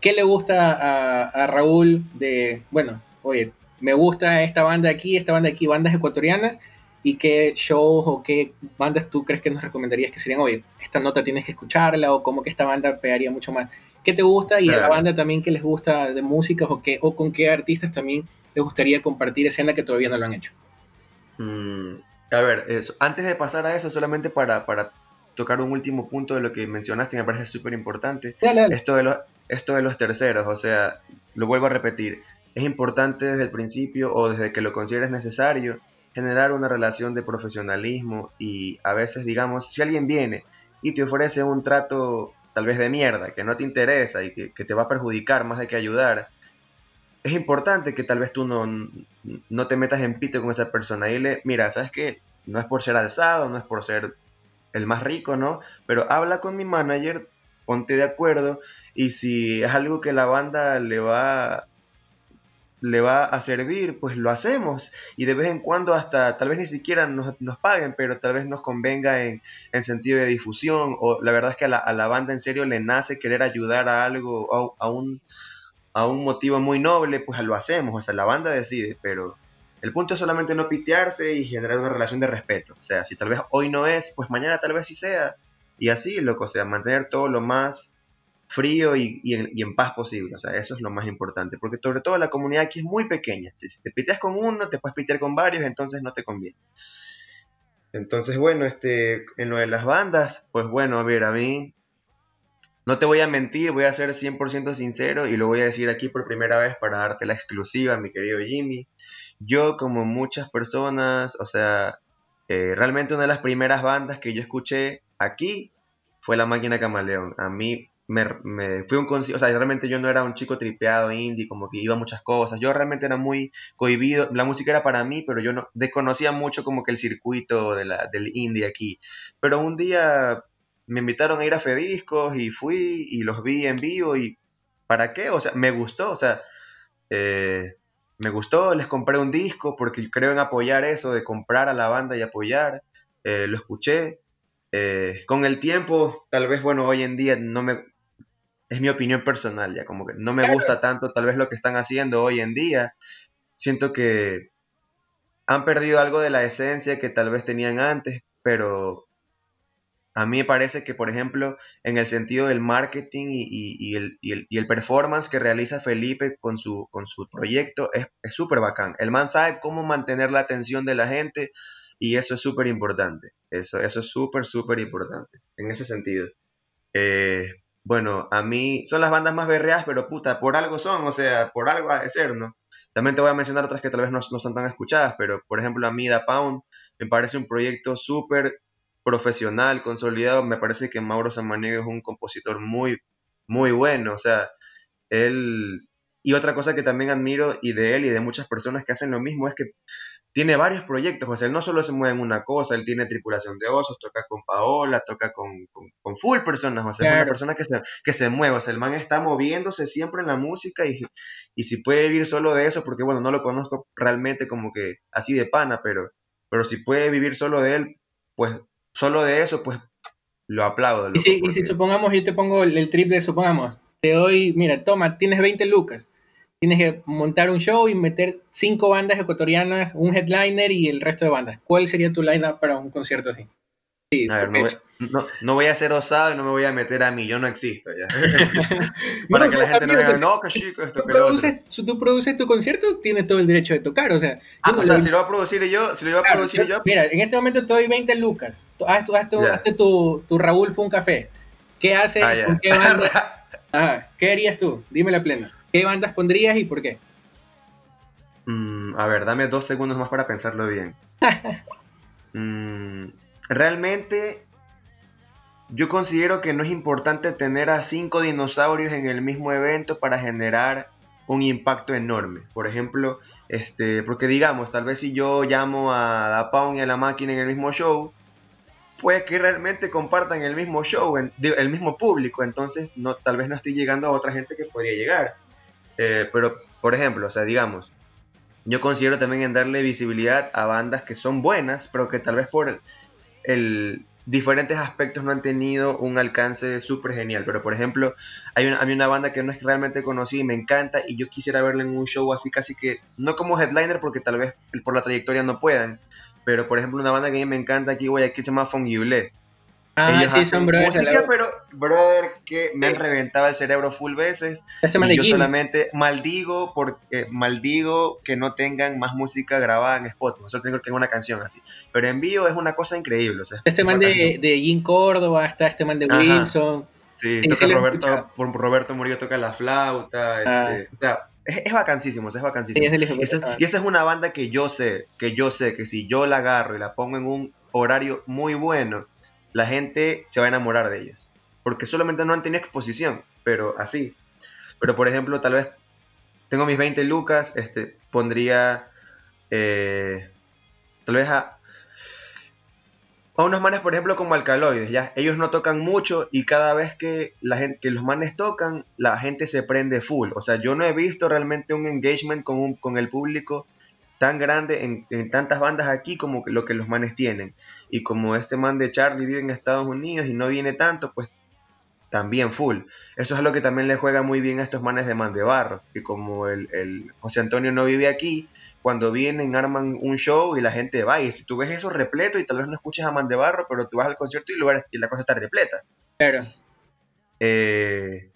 ¿qué le gusta a, a Raúl de, bueno, oye, me gusta esta banda aquí, esta banda aquí, bandas ecuatorianas, y qué shows o qué bandas tú crees que nos recomendarías que serían, oye, esta nota tienes que escucharla, o como que esta banda pegaría mucho más. ¿Qué te gusta? Y a la banda también que les gusta de música, o, qué, o con qué artistas también les gustaría compartir escena que todavía no lo han hecho. Mm, a ver, antes de pasar a eso, solamente para, para tocar un último punto de lo que mencionaste, me parece súper importante. Esto, de esto de los terceros, o sea, lo vuelvo a repetir, es importante desde el principio o desde que lo consideres necesario generar una relación de profesionalismo y a veces digamos, si alguien viene y te ofrece un trato tal vez de mierda, que no te interesa y que, te va a perjudicar más de que ayudar, es importante que tal vez tú no, no te metas en pito con esa persona y le, mira, ¿sabes qué? No es por ser alzado, no es por ser el más rico, ¿no? Pero habla con mi manager, ponte de acuerdo y si es algo que la banda le va le va a servir, pues lo hacemos. Y de vez en cuando hasta, tal vez ni siquiera nos, paguen, pero tal vez nos convenga en, sentido de difusión. O la verdad es que a la, banda en serio le nace querer ayudar a algo, a, un, a un motivo muy noble, pues lo hacemos. O sea, la banda decide, pero el punto es solamente no pitearse y generar una relación de respeto. O sea, si tal vez hoy no es, pues mañana tal vez sí sea. Y así, loco, o sea, mantener todo lo más frío y, en, paz posible. O sea, eso es lo más importante. Porque sobre todo la comunidad aquí es muy pequeña. Si, te piteas con uno, te puedes pitear con varios, entonces no te conviene. Entonces, bueno, este, en lo de las bandas, pues bueno, a ver, a mí no te voy a mentir, voy a ser 100% sincero y lo voy a decir aquí por primera vez para darte la exclusiva, mi querido Jimmy. Yo, como muchas personas, o sea, eh, realmente una de las primeras bandas que yo escuché aquí fue La Máquina Camaleón. A mí me, me fui un o sea, realmente yo no era un chico tripeado indie, como que iba a muchas cosas. Yo realmente era muy cohibido. La música era para mí, pero yo no desconocía mucho como que el circuito de la, del indie aquí. Pero un día me invitaron a ir a Fediscos y fui y los vi en vivo y ¿para qué? O sea, me gustó, o sea, eh, me gustó, les compré un disco porque creo en apoyar eso, de comprar a la banda y apoyar, eh, lo escuché. Eh, con el tiempo, tal vez, bueno, hoy en día no me... Es mi opinión personal, ya como que no me gusta tanto tal vez lo que están haciendo hoy en día. Siento que han perdido algo de la esencia que tal vez tenían antes, pero a mí me parece que, por ejemplo, en el sentido del marketing y, el, performance que realiza Felipe con su, con su proyecto es súper bacán. El man sabe cómo mantener la atención de la gente y eso es súper importante. Eso, eso es súper, súper importante en ese sentido. Eh, bueno, a mí son las bandas más berreadas, pero puta, por algo son, o sea, por algo ha de ser, ¿no? También te voy a mencionar otras que tal vez no, no son tan escuchadas, pero por ejemplo a mí Da Pound me parece un proyecto súper profesional, consolidado, me parece que Mauro Samaniego es un compositor muy, muy bueno. O sea, él... Y otra cosa que también admiro y de él y de muchas personas que hacen lo mismo es que tiene varios proyectos, o sea, él no solo se mueve en una cosa, él tiene tripulación de osos, toca con Paola, toca con, con, full personas, o sea, es una persona que se, que se mueve, o sea, el man está moviéndose siempre en la música y, y si puede vivir solo de eso, porque bueno, no lo conozco realmente como que así de pana, pero, pero si puede vivir solo de él, pues solo de eso, pues lo aplaudo. y, si, supongamos, yo te pongo el, trip de, supongamos, te doy, mira, toma, tienes 20 lucas, tienes que montar un show y meter cinco bandas ecuatorianas, un headliner y el resto de bandas. ¿Cuál sería tu lineup para un concierto así? No, voy, a ser osado y no me voy a meter a mí, yo no existo ya. Para que la gente no diga, no, que chico, esto, que lo otro. Si tú produces tu concierto, tienes todo el derecho de tocar, o sea. Ah, o sea, si lo voy a producir yo, si lo voy a producir yo. Mira, en este momento te doy 20 lucas. Haz, tu, tu, Raúl fue un café. ¿Qué haces? Ah, qué banda? ¿Qué harías tú? Dime la plena. ¿Qué bandas pondrías y por qué? Mm, a ver, dame dos segundos más para pensarlo bien. mm, realmente yo considero que no es importante tener a cinco dinosaurios en el mismo evento para generar un impacto enorme. Por ejemplo, este, porque digamos, tal vez si yo llamo a Da Pound y a la máquina en el mismo show, puede que realmente compartan el mismo show, el mismo público, entonces no, tal vez no estoy llegando a otra gente que podría llegar. Eh, pero, por ejemplo, o sea, digamos, yo considero también en darle visibilidad a bandas que son buenas, pero que tal vez por el, diferentes aspectos no han tenido un alcance súper genial. Pero, por ejemplo, hay una, una banda que no es realmente conocida y me encanta y yo quisiera verla en un show así casi que, no como headliner porque tal vez por la trayectoria no puedan, pero, por ejemplo, una banda que a mí me encanta aquí, aquí se llama Fongible. Ah, Ellos sí, son música, pero brother, que me han reventado el cerebro full veces. Este y yo solamente maldigo porque maldigo que no tengan más música grabada en Spotify. Solo tengo que tengo una canción así. Pero en vivo es una cosa increíble. O sea, este man de, de Jim Córdoba, está este man de Wilson. Sí, toca Roberto, Roberto Murillo toca la flauta. Ah. Este, o sea, es, es vacancísimo, es vacancísimo. y, esa, y esa es una banda que yo sé, que yo sé que si yo la agarro y la pongo en un horario muy bueno, la gente se va a enamorar de ellos. Porque solamente no han tenido exposición, pero así. Pero por ejemplo, tal vez tengo mis 20 lucas, este, pondría eh, tal vez a, a unos manes, por ejemplo, como alcaloides, ya. Ellos no tocan mucho y cada vez que, la gente, los manes tocan, la gente se prende full. O sea, yo no he visto realmente un engagement con, un, con el público tan grande en, tantas bandas aquí como lo que los manes tienen. Y como este man de Charlie vive en Estados Unidos y no viene tanto, pues también full. Eso es lo que también le juega muy bien a estos manes de Man de Barro, que como el, José Antonio no vive aquí, cuando vienen arman un show y la gente va y tú ves eso repleto y tal vez no escuches a Man de Barro, pero tú vas al concierto y la cosa está repleta. Claro. Eh,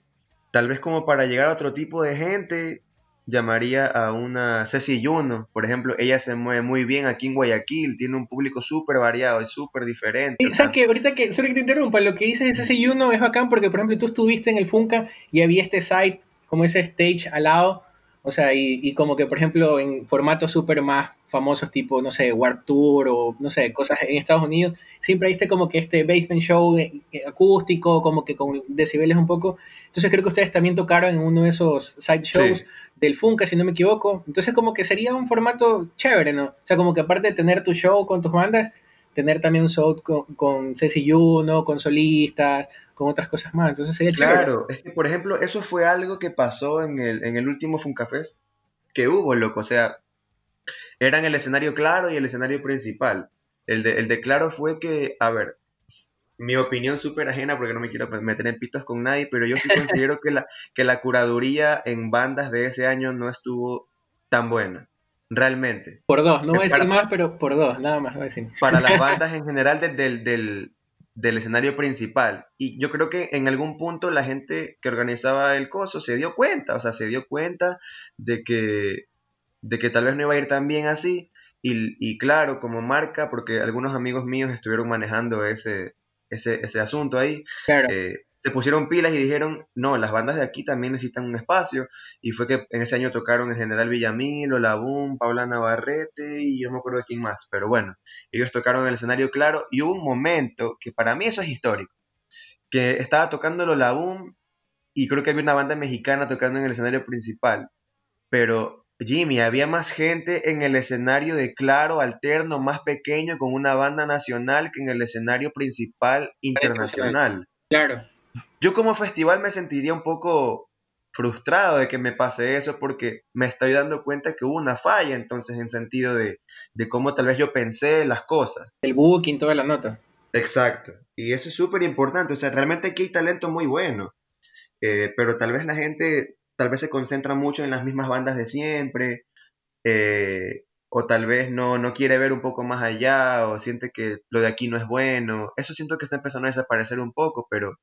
tal vez como para llegar a otro tipo de gente, llamaría a una Ceci Juno, por ejemplo, ella se mueve muy bien aquí en Guayaquil, tiene un público súper variado y súper diferente. Y que ahorita que, solo que te interrumpa, lo que dices de Ceci Juno es bacán porque, por ejemplo, tú estuviste en el Funka y había este site, como ese stage al lado, o sea, y, como que, por ejemplo, en formatos súper más famosos, tipo, no sé, Warp Tour o, no sé, cosas en Estados Unidos, siempre viste como que este basement show eh, eh, acústico, como que con decibeles un poco. Entonces creo que ustedes también tocaron en uno de esos side shows del Funka, si no me equivoco. Entonces como que sería un formato chévere, ¿no? O sea, como que aparte de tener tu show con tus bandas, tener también un show con, con Ceci Juno, con solistas, con otras cosas más. Entonces sería Claro, es que por ejemplo, eso fue algo que pasó en el, en el último Funkafest que hubo, loco. O sea, eran el escenario claro y el escenario principal. El de, el de claro fue que, a ver, mi opinión súper ajena porque no me quiero meter en pistas con nadie, pero yo sí considero que la, que la curaduría en bandas de ese año no estuvo tan buena. Realmente. Por dos, no voy a decir más, pero por dos, nada más voy a decir. Para las bandas en general del, del, del escenario principal. Y yo creo que en algún punto la gente que organizaba el coso se dio cuenta, o sea, se dio cuenta de que, de que tal vez no iba a ir tan bien así. Y, claro, como marca, porque algunos amigos míos estuvieron manejando ese, ese, ese asunto ahí, claro. Eh, se pusieron pilas y dijeron, no, las bandas de aquí también necesitan un espacio. Y fue que en ese año tocaron el General Villamil, La Boom, Paula Navarrete y yo no me acuerdo de quién más. Pero bueno, ellos tocaron el escenario claro y hubo un momento que para mí eso es histórico, que estaba tocando La Boom y creo que había una banda mexicana tocando en el escenario principal. Pero Jimmy, había más gente en el escenario de claro, alterno, más pequeño, con una banda nacional que en el escenario principal internacional. Claro yo como festival me sentiría un poco frustrado de que me pase eso porque me estoy dando cuenta que hubo una falla entonces en sentido de, cómo tal vez yo pensé las cosas. El booking, toda la nota. Exacto. Y eso es súper importante. O sea, realmente aquí hay talento muy bueno. Eh, pero tal vez la gente, tal vez se concentra mucho en las mismas bandas de siempre. Eh, o tal vez no, no quiere ver un poco más allá o siente que lo de aquí no es bueno. Eso siento que está empezando a desaparecer un poco, pero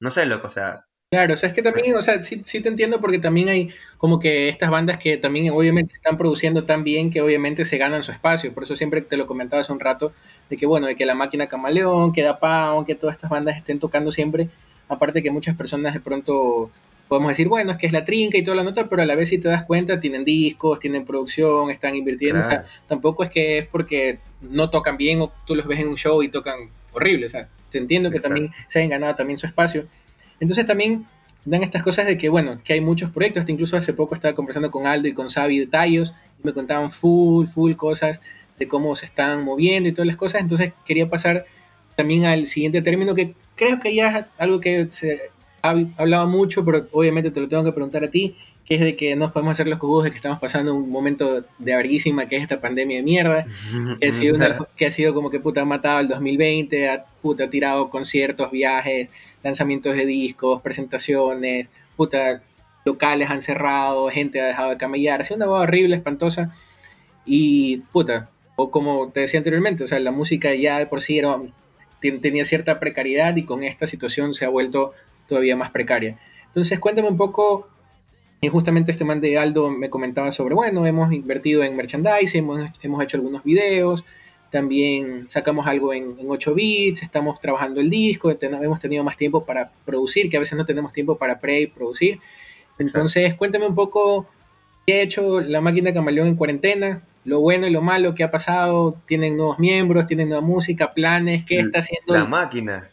no sé, loco, o sea... Claro, o sea, es que también, o sea, sí, sí, te entiendo porque también hay como que estas bandas que también obviamente están produciendo tan bien que obviamente se ganan su espacio. Por eso siempre te lo comentaba hace un rato, de que bueno, de que la máquina Camaleón, que Da Pound, que todas estas bandas estén tocando siempre. Aparte que muchas personas de pronto podemos decir, bueno, es que es la trinca y toda la nota, pero a la vez si te das cuenta, tienen discos, tienen producción, están invirtiendo. O sea, tampoco es que es porque no tocan bien o tú los ves en un show y tocan horrible. O sea, te entiendo que también se hayan ganado también su espacio. Entonces también dan estas cosas de que, bueno, que hay muchos proyectos, hasta incluso hace poco estaba conversando con Aldo y con Xavi de Tallos, y me contaban full, full cosas de cómo se están moviendo y todas las cosas, entonces quería pasar también al siguiente término que creo que ya es algo que se hablado mucho, pero obviamente te lo tengo que preguntar a ti, que es de que no podemos hacer los cojudos de que estamos pasando un momento de averguísima, que es esta pandemia de mierda, que ha sido, que ha sido como que puta ha matado el 2020, ha puta tirado conciertos, viajes, lanzamientos de discos, presentaciones, puta locales han cerrado, gente ha dejado de camellar, ha sido una voz horrible, espantosa, y puta, o como te decía anteriormente, o sea, la música ya de por sí era, tenía cierta precariedad y con esta situación se ha vuelto todavía más precaria. Entonces, cuéntame un poco y justamente este man de Aldo me comentaba sobre, bueno, hemos invertido en merchandising, hemos, hecho algunos videos, también sacamos algo en, 8 bits, estamos trabajando el disco, hemos tenido más tiempo para producir, que a veces no tenemos tiempo para pre-producir. Entonces, cuéntame un poco qué ha hecho la máquina Camaleón en cuarentena, lo bueno y lo malo que ha pasado, tienen nuevos miembros, tienen nueva música, planes, qué está haciendo. La máquina.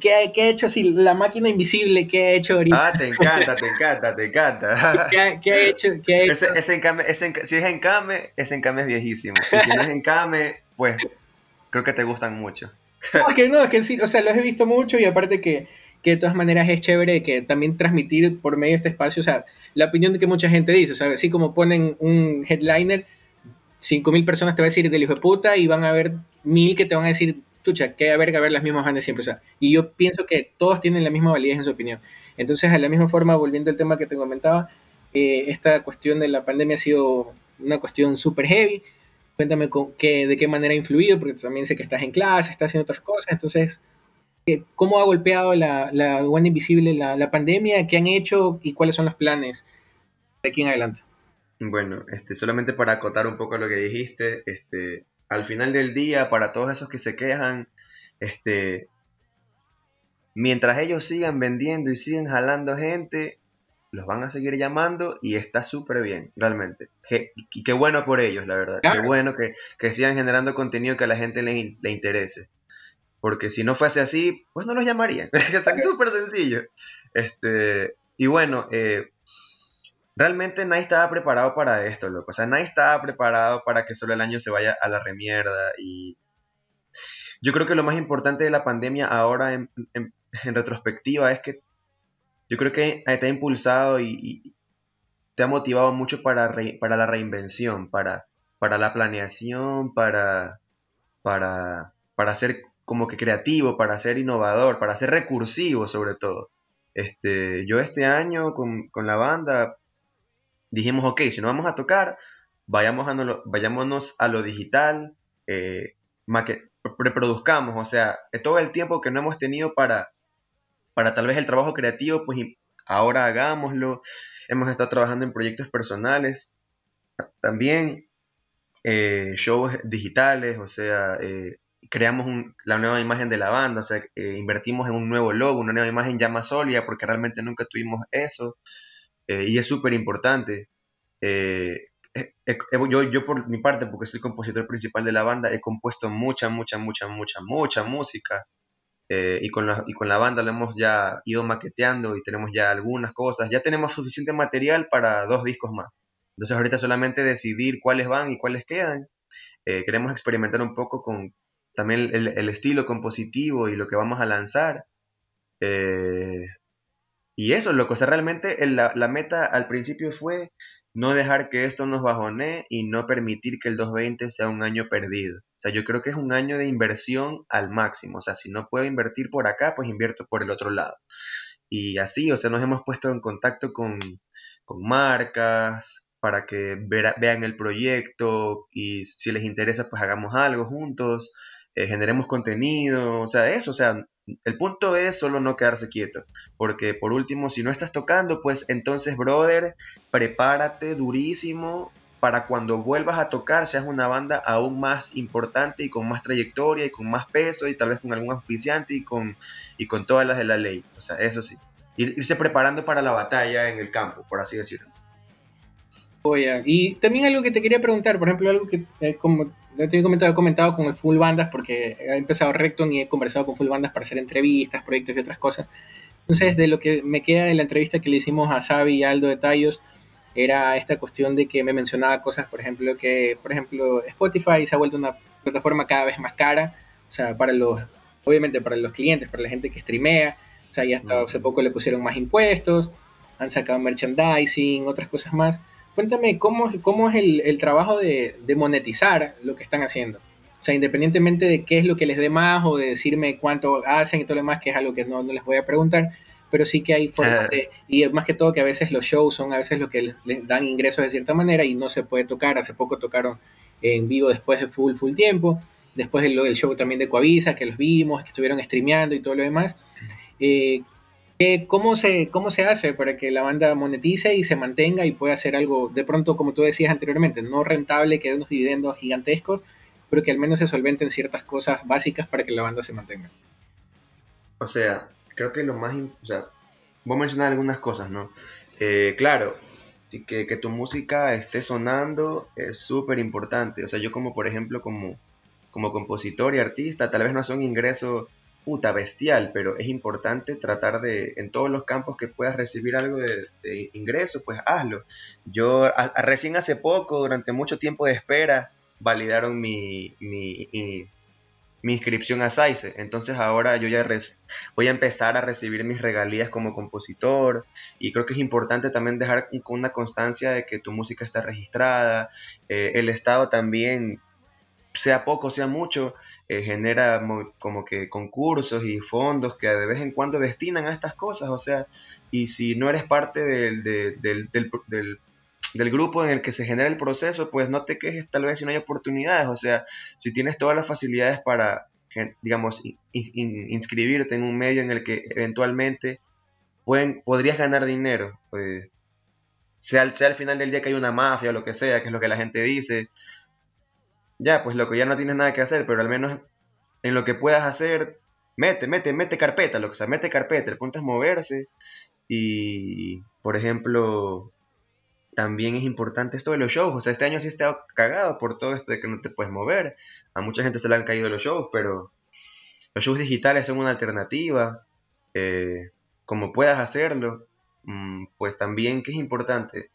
¿Qué, ha hecho si la máquina invisible? ¿Qué ha hecho ahorita? Ah, te encanta, te encanta, te encanta. ¿Qué, ha hecho? Ese, encame, si es encame, ese encame es viejísimo. Y si no es encame, pues creo que te gustan mucho. No, es que no, es que sí, o sea, los he visto mucho y aparte que, que de todas maneras es chévere que también transmitir por medio de este espacio, o sea, la opinión de que mucha gente dice, o sea, así como ponen un headliner, 5.000 personas te va a decir del hijo de puta y van a haber mil que te van a decir chucha, que verga ver las mismas bandas siempre. O sea, y yo pienso que todos tienen la misma validez en su opinión. Entonces, a la misma forma, volviendo al tema que te comentaba, eh, esta cuestión de la pandemia ha sido una cuestión súper heavy. Cuéntame con qué, de qué manera ha influido, porque también sé que estás en clase, estás haciendo otras cosas. Entonces, eh, ¿cómo ha golpeado la, la Invisible la, la pandemia? ¿Qué han hecho y cuáles son los planes de aquí en adelante. Bueno, este, solamente para acotar un poco lo que dijiste, este, al final del día, para todos esos que se quejan, este, mientras ellos sigan vendiendo y siguen jalando gente, los van a seguir llamando y está súper bien, realmente. y qué bueno por ellos, la verdad. Qué bueno que, sigan generando contenido que a la gente le, le interese. Porque si no fuese así, pues no los llamarían. es súper sencillo. Este, y bueno, eh, realmente nadie estaba preparado para esto, loco. O sea, nadie estaba preparado para que solo el año se vaya a la remierda. Y yo creo que lo más importante de la pandemia ahora en, retrospectiva es que yo creo que te ha impulsado y, te ha motivado mucho para, la reinvención, para, la planeación, para, para, ser como que creativo, para ser innovador, para ser recursivo sobre todo. Este, yo este año con la banda dijimos, ok, si no vamos a tocar, vayamos a vayámonos a lo digital, eh, reproduzcamos, o sea, todo el tiempo que no hemos tenido para, para tal vez el trabajo creativo, pues ahora hagámoslo. Hemos estado trabajando en proyectos personales, también eh, shows digitales, o sea, eh, creamos la nueva imagen de la banda, o sea, eh, invertimos en un nuevo logo, una nueva imagen ya más sólida, porque realmente nunca tuvimos eso, eh, y es súper importante. Eh, yo, yo por mi parte, porque soy compositor principal de la banda, he compuesto mucha, mucha, mucha, mucha, mucha música, y, con la, y con la banda lo hemos ya ido maqueteando y tenemos ya algunas cosas, ya tenemos suficiente material para dos discos más. Entonces ahorita solamente decidir cuáles van y cuáles quedan. queremos experimentar un poco con, también el, estilo compositivo y lo que vamos a lanzar. Eh, y eso, lo que o sea, realmente la, la, meta al principio fue no dejar que esto nos bajone y no permitir que el 2020 sea un año perdido. O sea, yo creo que es un año de inversión al máximo. O sea, si no puedo invertir por acá, pues invierto por el otro lado. Y así, o sea, nos hemos puesto en contacto con, con marcas para que vean el proyecto y si les interesa, pues hagamos algo juntos. Eh, generemos contenido, o sea, eso, o sea, el punto es solo no quedarse quieto, porque por último, si no estás tocando, pues entonces, brother, prepárate durísimo para cuando vuelvas a tocar seas una banda aún más importante y con más trayectoria y con más peso y tal vez con algún auspiciante y con, y con todas las de la ley, o sea, eso sí, irse preparando para la batalla en el campo, por así decirlo. Oye, y también algo que te quería preguntar, por ejemplo, algo que eh, como te he comentado, he comentado con el Full Bandas porque he empezado Recton y he conversado con Full Bandas para hacer entrevistas, proyectos y otras cosas. Entonces, de lo que me queda de la entrevista que le hicimos a Xavi y Aldo de Tallos, era esta cuestión de que me mencionaba cosas, por ejemplo, que, por ejemplo, Spotify se ha vuelto una plataforma cada vez más cara, o sea, para los, obviamente para los clientes, para la gente que streamea, o sea, ya hasta hace poco le pusieron más impuestos, han sacado merchandising, otras cosas más. Cuéntame cómo, cómo es el, trabajo de, monetizar lo que están haciendo. O sea, independientemente de qué es lo que les dé más o de decirme cuánto hacen y todo lo demás, que es algo que no, les voy a preguntar, pero sí que hay formas de, y más que todo que a veces los shows son a veces lo que les, dan ingresos de cierta manera y no se puede tocar. Hace poco tocaron en vivo después de full, full tiempo. Después del, del show también de Coavisa, que los vimos, que estuvieron streameando y todo lo demás. Eh, ¿Cómo se, ¿Cómo se hace para que la banda monetice y se mantenga y pueda hacer algo, de pronto, como tú decías anteriormente, no rentable, que dé unos dividendos gigantescos, pero que al menos se solventen ciertas cosas básicas para que la banda se mantenga? O sea, creo que lo más... O sea, voy a mencionar algunas cosas, ¿no? Eh, claro, que, que, tu música esté sonando es súper importante. O sea, yo como, por ejemplo, como, como compositor y artista, tal vez no son ingresos puta bestial, pero es importante tratar de, en todos los campos que puedas recibir algo de, ingreso, pues hazlo. Yo recién hace poco, durante mucho tiempo de espera, validaron mi, mi, inscripción a SAICE. Entonces ahora yo ya voy a empezar a recibir mis regalías como compositor y creo que es importante también dejar una constancia de que tu música está registrada. Eh, el Estado también sea poco, sea mucho, eh, genera como que concursos y fondos que de vez en cuando destinan a estas cosas, o sea, y si no eres parte del, del, grupo en el que se genera el proceso, pues no te quejes tal vez si no hay oportunidades, o sea, si tienes todas las facilidades para, digamos, inscribirte en un medio en el que eventualmente pueden, podrías ganar dinero, pues sea, sea al final del día que hay una mafia o lo que sea, que es lo que la gente dice, ya, pues lo que ya no tienes nada que hacer, pero al menos en lo que puedas hacer, mete, mete, mete carpeta, lo que sea, mete carpeta, el punto es moverse y, por ejemplo, también es importante esto de los shows. O sea, este año sí he estado cagado por todo esto de que no te puedes mover. A mucha gente se le han caído los shows, pero los shows digitales son una alternativa. Eh, como puedas hacerlo, mm, pues también que es importante,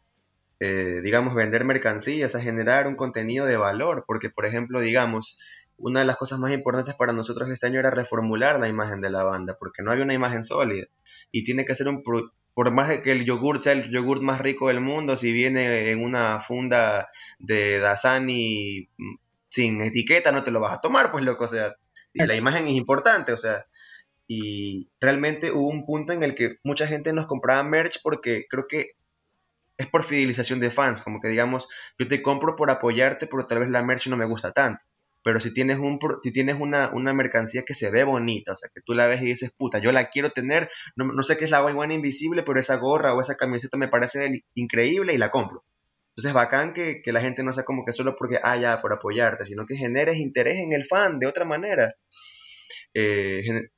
eh, digamos, vender mercancías, a generar un contenido de valor. Porque, por ejemplo, digamos, una de las cosas más importantes para nosotros este año era reformular la imagen de la banda, porque no había una imagen sólida. Y tiene que ser un, por más que el yogur sea el yogur más rico del mundo, si viene en una funda de Dasani mm, sin etiqueta, no te lo vas a tomar, pues loco, o sea, la imagen es importante, o sea, y realmente hubo un punto en el que mucha gente nos compraba merch porque creo que es por fidelización de fans, como que digamos, yo te compro por apoyarte, pero tal vez la merch no me gusta tanto pero si tienes, un, si tienes una, una, mercancía que se ve bonita, o sea, que tú la ves y dices, puta, yo la quiero tener, no, no sé qué es la buena invisible, pero esa gorra o esa camiseta me parece increíble y la compro. Entonces, bacán que, que la gente no sea como que solo porque, ah, ya, por apoyarte, sino que generes interés en el fan de otra manera. Eh,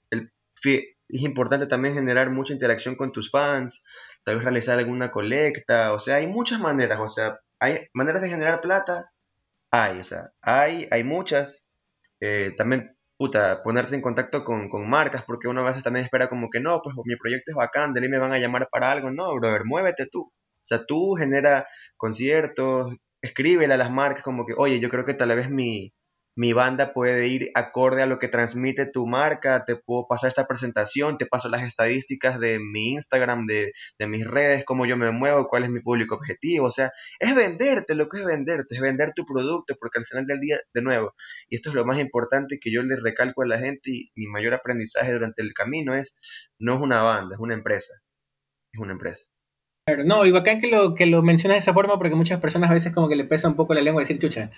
es importante también generar mucha interacción con tus fans, tal vez realizar alguna colecta, o sea, hay muchas maneras, o sea, hay maneras de generar plata hay, o sea, hay, hay muchas. Eh, también, puta, ponerte en contacto con, marcas, porque uno a veces también espera como que no, pues mi proyecto es bacán, de ahí me van a llamar para algo. No, brother, muévete tú. O sea, tú genera conciertos, escríbele a las marcas como que, oye, yo creo que tal vez mi, mi banda puede ir acorde a lo que transmite tu marca, te puedo pasar esta presentación, te paso las estadísticas de mi Instagram, de, mis redes, cómo yo me muevo, cuál es mi público objetivo, o sea, es venderte, lo que es venderte, es vender tu producto, porque al final del día, de nuevo, y esto es lo más importante que yo le recalco a la gente y mi mayor aprendizaje durante el camino es, no es una banda, es una empresa, es una empresa. No, y bacán que lo, que lo mencionas de esa forma porque muchas personas a veces como que le pesa un poco la lengua decir chucha.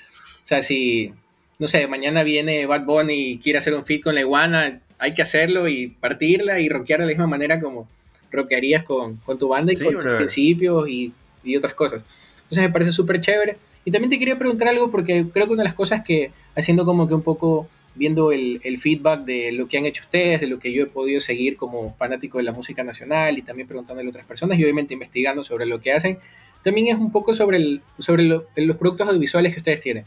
O sea, si, no sé, mañana viene Bad Bunny y quiere hacer un fit con la iguana, hay que hacerlo y partirla y rockear de la misma manera como rockearías con, tu banda y con tus principios y, otras cosas. Entonces me parece súper chévere. Y también te quería preguntar algo porque creo que una de las cosas que, haciendo como que un poco, viendo el, feedback de lo que han hecho ustedes, de lo que yo he podido seguir como fanático de la música nacional y también preguntándole a otras personas y obviamente investigando sobre lo que hacen, también es un poco sobre, el, sobre los productos audiovisuales que ustedes tienen.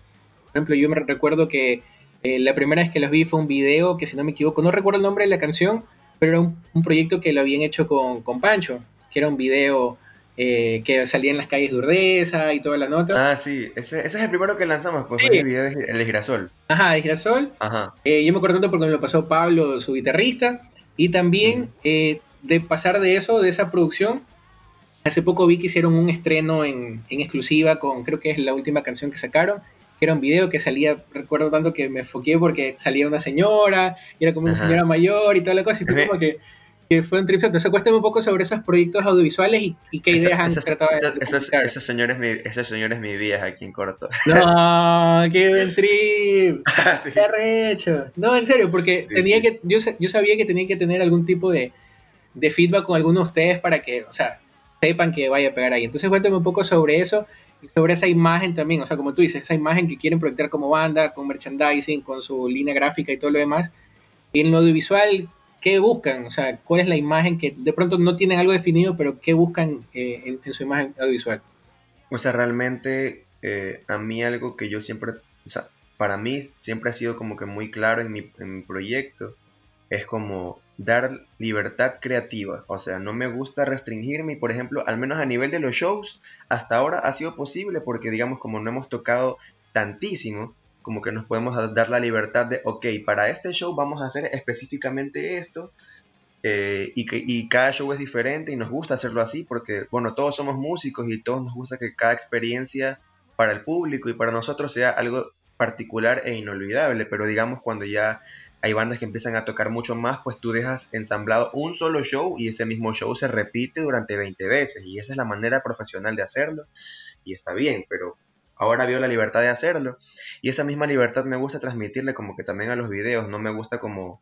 Ejemplo, yo me recuerdo que eh, la primera vez que los vi fue un video que, si no me equivoco, no recuerdo el nombre de la canción, pero era un, proyecto que lo habían hecho con, con Pancho, que era un video eh, que salía en las calles de Urdesa y toda la nota. Ah, sí, ese, ese es el primero que lanzamos, pues el video de, el de Girasol. Ajá, de Girasol. Ajá. Eh, yo me acuerdo tanto porque me lo pasó Pablo, su guitarrista, y también de pasar de eso, de esa producción, hace poco vi que hicieron un estreno en, en exclusiva con, creo que es la última canción que sacaron, que era un video que salía, recuerdo tanto que me enfoqué porque salía una señora, y era como una señora mayor y toda la cosa, y fue como que, que fue un trip. Entonces, cuéntame un poco sobre esos proyectos audiovisuales y, qué ideas han tratado de esos, esos, señores, esos señores mi días aquí en corto. No, qué buen trip. Ah, qué arrecho. No, en serio, porque tenía que, yo, yo sabía que tenía que tener algún tipo de, de feedback con algunos de ustedes para que, o sea, sepan que vaya a pegar ahí. Entonces, cuéntame un poco sobre eso sobre esa imagen también, o sea, como tú dices, esa imagen que quieren proyectar como banda, con merchandising, con su línea gráfica y todo lo demás. En lo audiovisual, ¿qué buscan? O sea, ¿cuál es la imagen que de pronto no tienen algo definido, pero qué buscan eh, en, su imagen audiovisual? O sea, realmente eh, a mí algo que yo siempre, o sea, para mí siempre ha sido como que muy claro en mi, en mi proyecto, es como dar libertad creativa. O sea, no me gusta restringirme y, por ejemplo, al menos a nivel de los shows, hasta ahora ha sido posible porque, digamos, como no hemos tocado tantísimo, como que nos podemos dar la libertad de, ok, para este show vamos a hacer específicamente esto. Eh, y, que, y cada show es diferente y nos gusta hacerlo así porque, bueno, todos somos músicos y todos nos gusta que cada experiencia para el público y para nosotros sea algo particular e inolvidable, pero digamos cuando ya hay bandas que empiezan a tocar mucho más, pues tú dejas ensamblado un solo show y ese mismo show se repite durante 20 veces y esa es la manera profesional de hacerlo y está bien, pero ahora veo la libertad de hacerlo y esa misma libertad me gusta transmitirle como que también a los videos, no me gusta como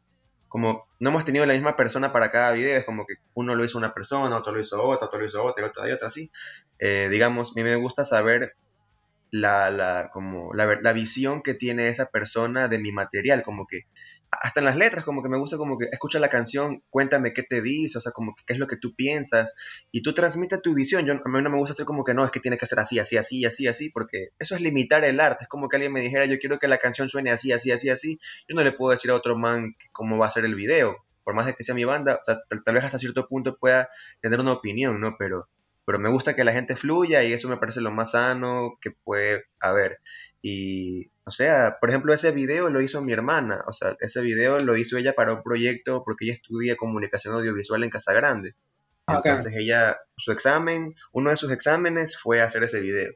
como no hemos tenido la misma persona para cada video, es como que uno lo hizo una persona, otro lo hizo otra, otro lo hizo otra, otra y otra así. Eh, digamos, a mí me gusta saber la, la, como la, la, visión que tiene esa persona de mi material, como que hasta en las letras, como que me gusta como que escucha la canción, cuéntame qué te dice, o sea, como que qué es lo que tú piensas, y tú transmites tu visión, yo a mí no me gusta hacer como que no, es que tiene que ser así, así, así, así, así, porque eso es limitar el arte, es como que alguien me dijera, yo quiero que la canción suene así, así, así, así, yo no le puedo decir a otro man cómo va a ser el video, por más de que sea mi banda, o sea, tal, tal vez hasta cierto punto pueda tener una opinión, ¿no? Pero pero me gusta que la gente fluya y eso me parece lo más sano que puede haber. Y, o sea, por ejemplo, ese video lo hizo mi hermana, o sea, ese video lo hizo ella para un proyecto porque ella estudia comunicación audiovisual en Casa Grande. Ah, Entonces ella, su examen, uno de sus exámenes fue hacer ese video.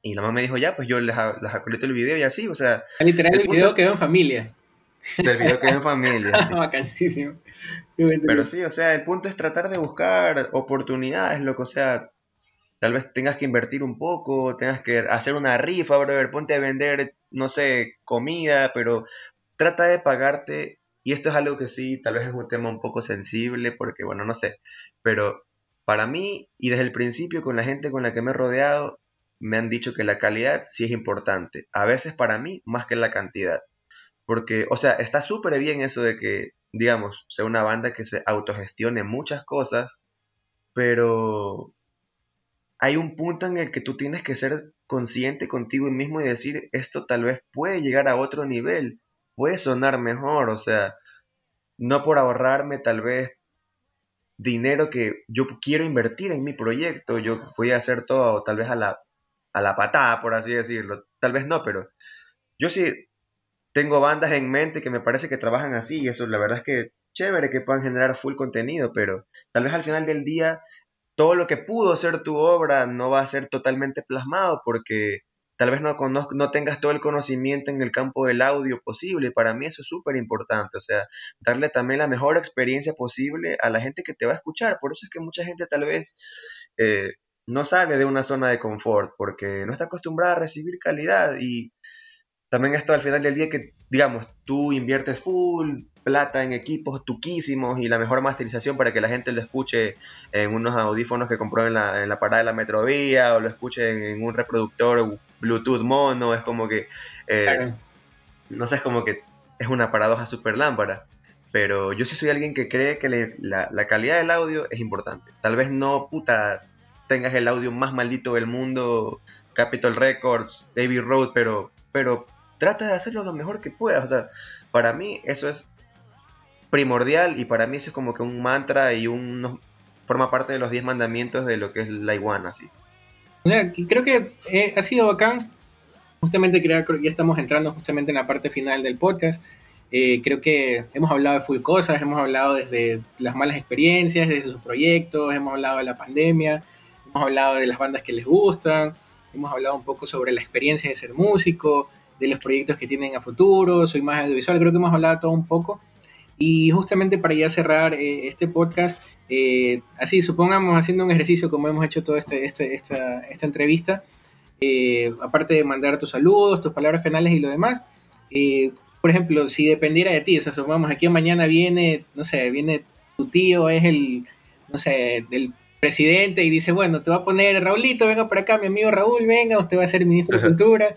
Y la mamá me dijo, ya, pues yo les, les acredito el video y así, o sea... Literal, el, video quedó en familia. El video quedó en familia. Sí. Bacanísimo. Pero sí, o sea, el punto es tratar de buscar oportunidades, lo que, o sea, tal vez tengas que invertir un poco, tengas que hacer una rifa, brother, ponte a vender, no sé, comida, pero trata de pagarte, y esto es algo que sí, tal vez es un tema un poco sensible, porque bueno, no sé, pero para mí, y desde el principio con la gente con la que me he rodeado, me han dicho que la calidad sí es importante, a veces para mí más que la cantidad. Porque, o sea, está súper bien eso de que digamos, sea una banda que se autogestione muchas cosas, pero hay un punto en el que tú tienes que ser consciente contigo mismo y decir, esto tal vez puede llegar a otro nivel, puede sonar mejor, o sea, no por ahorrarme tal vez dinero que yo quiero invertir en mi proyecto, yo voy a hacer todo tal vez a la, a la patada, por así decirlo, tal vez no, pero yo sí tengo bandas en mente que me parece que trabajan así y eso la verdad es que chévere que puedan generar full contenido, pero tal vez al final del día todo lo que pudo ser tu obra no va a ser totalmente plasmado porque tal vez no, no tengas todo el conocimiento en el campo del audio posible. Para mí eso es súper importante, o sea, darle también la mejor experiencia posible a la gente que te va a escuchar. Por eso es que mucha gente tal vez eh, no sale de una zona de confort porque no está acostumbrada a recibir calidad y también esto al final del día que, digamos, tú inviertes full plata en equipos tuquísimos y la mejor masterización para que la gente lo escuche en unos audífonos que compró en la, en la parada de la metrovía o lo escuche en un reproductor Bluetooth mono, es como que, eh, no sé, es como que es una paradoja super lámpara. Pero yo sí soy alguien que cree que la, la calidad del audio es importante. Tal vez no, puta, tengas el audio más maldito del mundo, Capitol Records, David Road, pero, pero trata de hacerlo lo mejor que puedas. O sea, para mí eso es primordial y para mí eso es como que un mantra y un forma parte de los 10 mandamientos de lo que es la iguana, sí. Creo que eh, ha sido bacán. Justamente creo que ya estamos entrando justamente en la parte final del podcast. Eh, creo que hemos hablado de full cosas, hemos hablado desde las malas experiencias, desde sus proyectos, hemos hablado de la pandemia, hemos hablado de las bandas que les gustan, hemos hablado un poco sobre la experiencia de ser músico, de los proyectos que tienen a futuro, soy más audiovisual, creo que hemos hablado todo un poco. Y justamente para ya cerrar eh, este podcast, eh, así supongamos haciendo un ejercicio como hemos hecho toda este, este, esta, esta, entrevista, eh, aparte de mandar tus saludos, tus palabras finales y lo demás, por ejemplo, si dependiera de ti, o sea, supongamos aquí mañana viene, no sé, viene tu tío, es el, no sé, del presidente y dice, bueno, te va a poner Raulito, venga por acá, mi amigo Raúl, venga, usted va a ser ministro de Cultura,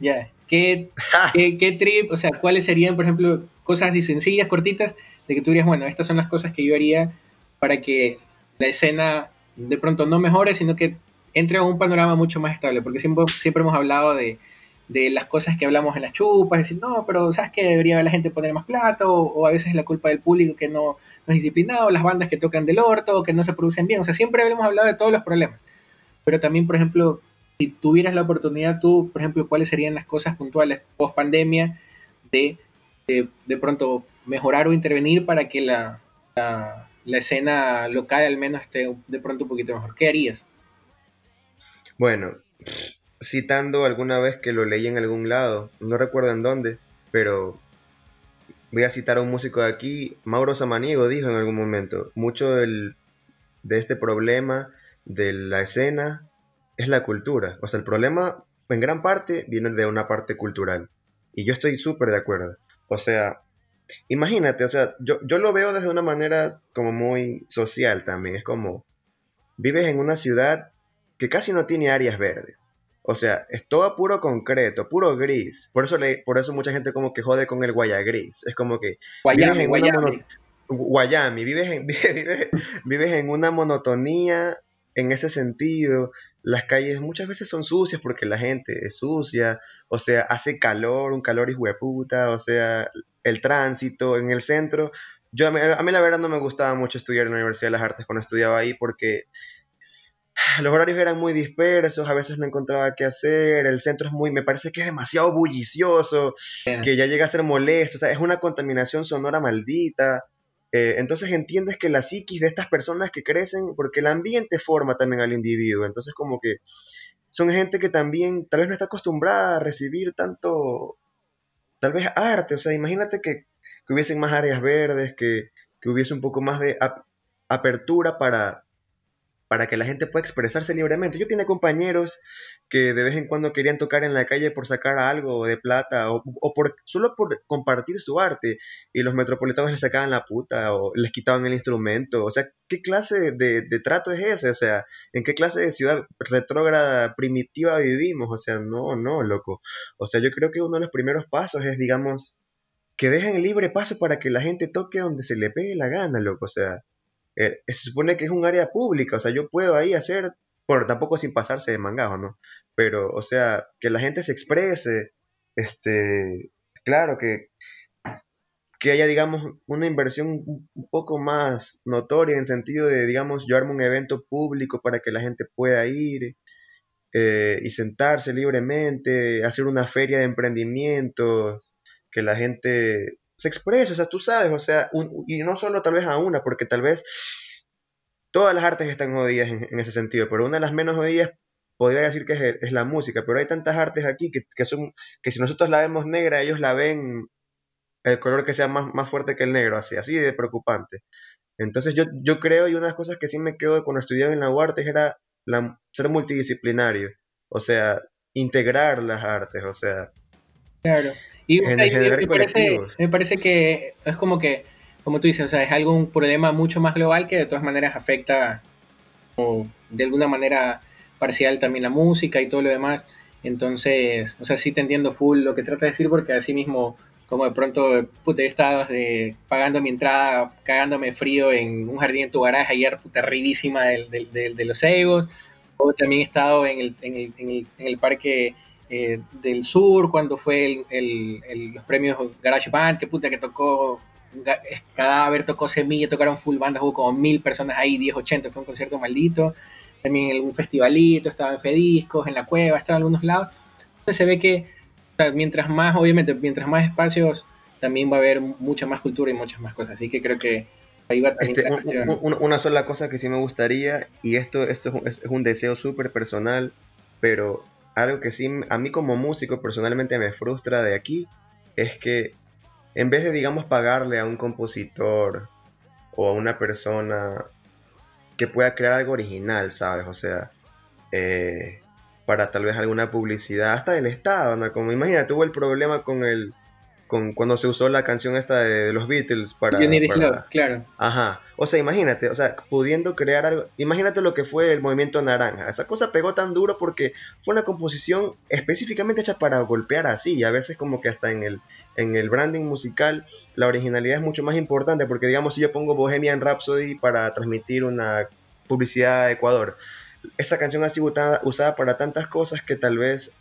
ya, ¿Qué, qué, trip, o sea, cuáles serían, por ejemplo, cosas así sencillas, cortitas, de que tú dirías, bueno, estas son las cosas que yo haría para que la escena de pronto no mejore, sino que entre a un panorama mucho más estable, porque siempre, siempre hemos hablado de, de las cosas que hablamos en las chupas, decir, no, pero ¿sabes que Debería la gente poner más plata, o, a veces es la culpa del público que no, no, es disciplinado, las bandas que tocan del orto, que no se producen bien, o sea, siempre hemos hablado de todos los problemas, pero también, por ejemplo, si tuvieras la oportunidad tú, por ejemplo, cuáles serían las cosas puntuales post pandemia de, de, pronto mejorar o intervenir para que la, la, escena local al menos esté de pronto un poquito mejor? ¿Qué harías? Bueno, citando alguna vez que lo leí en algún lado, no recuerdo en dónde, pero voy a citar a un músico de aquí, Mauro Samaniego dijo en algún momento, mucho del, de este problema de la escena es la cultura. O sea, el problema en gran parte viene de una parte cultural. Y yo estoy súper de acuerdo. O sea, imagínate, o sea, yo, yo lo veo desde una manera como muy social también. Es como, vives en una ciudad que casi no tiene áreas verdes. O sea, es todo puro concreto, puro gris. Por eso, le, por eso mucha gente como que jode con el guayagris. Es como que vives en Guayami. Guayami, vives en, vives en una monotonía en ese sentido. Las calles muchas veces son sucias porque la gente es sucia, o sea, hace calor, un calor hijo de puta, o sea, el tránsito en el centro. Yo, a mí, a mí la verdad no me gustaba mucho estudiar en la Universidad de las Artes cuando estudiaba ahí porque los horarios eran muy dispersos, a veces no encontraba qué hacer, el centro es muy, me parece que es demasiado bullicioso, que ya llega a ser molesto, o sea, es una contaminación sonora maldita. Eh, entonces entiendes que la psiquis de estas personas que crecen, porque el ambiente forma también al individuo, entonces como que son gente que también tal vez no está acostumbrada a recibir tanto, tal vez arte, o sea, imagínate que, hubiesen más áreas verdes, que hubiese un poco más de apertura para, para que la gente pueda expresarse libremente. Yo tenía compañeros que de vez en cuando querían tocar en la calle por sacar algo de plata o, por, solo por compartir su arte y los metropolitanos les sacaban la puta o les quitaban el instrumento. O sea, ¿qué clase de, de trato es ese? O sea, ¿en qué clase de ciudad retrógrada primitiva vivimos? O sea, no, no, loco. O sea, yo creo que uno de los primeros pasos es, digamos, que dejen libre paso para que la gente toque donde se le pegue la gana, loco. O sea, eh, se supone que es un área pública, o sea, yo puedo ahí hacer, bueno, tampoco sin pasarse de mangajo, ¿no? Pero, o sea, que la gente se exprese, este, claro, que, que haya, digamos, una inversión un poco más notoria en sentido de, digamos, yo armo un evento público para que la gente pueda ir eh, y sentarse libremente, hacer una feria de emprendimientos, que la gente se expresa, o sea, tú sabes, o sea, y no solo tal vez a una, porque tal vez todas las artes están jodidas en, ese sentido, pero una de las menos jodidas podría decir que es, la música, pero hay tantas artes aquí que, son, que si nosotros la vemos negra, ellos la ven el color que sea más, más fuerte que el negro, así, así de preocupante. Entonces yo, yo creo, y una de las cosas que sí me quedo cuando estudiaba en la UARTES era ser multidisciplinario, o sea, integrar las artes, o sea... Claro. Y me, parece, que es como que, como tú dices, o sea, es algo, un problema mucho más global que de todas maneras afecta de alguna manera parcial también la música y todo lo demás. Entonces, o sea, sí te entiendo full lo que trata de decir porque así mismo, como de pronto, puta, he estado de, pagando mi entrada, cagándome frío en un jardín en tu garaje ayer, puta, arribísima de los Egos. O también he estado en el, en el, en el parque eh, del sur, cuando fue el, los premios Garage Band, que puta que tocó Cadáver, tocó Semilla, tocaron full bandas, hubo como mil personas ahí, 10, 80, fue un concierto maldito. También en algún festivalito, estaba en Fediscos, en la cueva, estaba en algunos lados. Entonces se ve que mientras más, obviamente, mientras más espacios, también va a haber mucha más cultura y muchas más cosas. Así que creo que ahí va este, Una sola cosa que sí me gustaría, y esto, esto es un deseo súper personal, pero algo que sí a mí como músico personalmente me frustra de aquí es que en vez de, digamos, pagarle a un compositor o a una persona que pueda crear algo original, ¿sabes? O sea, eh, para tal vez alguna publicidad, hasta del Estado, ¿no? Como imagínate, tuvo el problema con el cuando se usó la canción esta de, los Beatles para, claro. Ajá. O sea, imagínate, o sea, pudiendo crear algo, imagínate lo que fue el movimiento naranja. Esa cosa pegó tan duro porque fue una composición específicamente hecha para golpear así, y a veces como que hasta en el en el branding musical la originalidad es mucho más importante porque digamos si yo pongo Bohemian Rhapsody para transmitir una publicidad a Ecuador, esa canción ha sido usada para tantas cosas que tal vez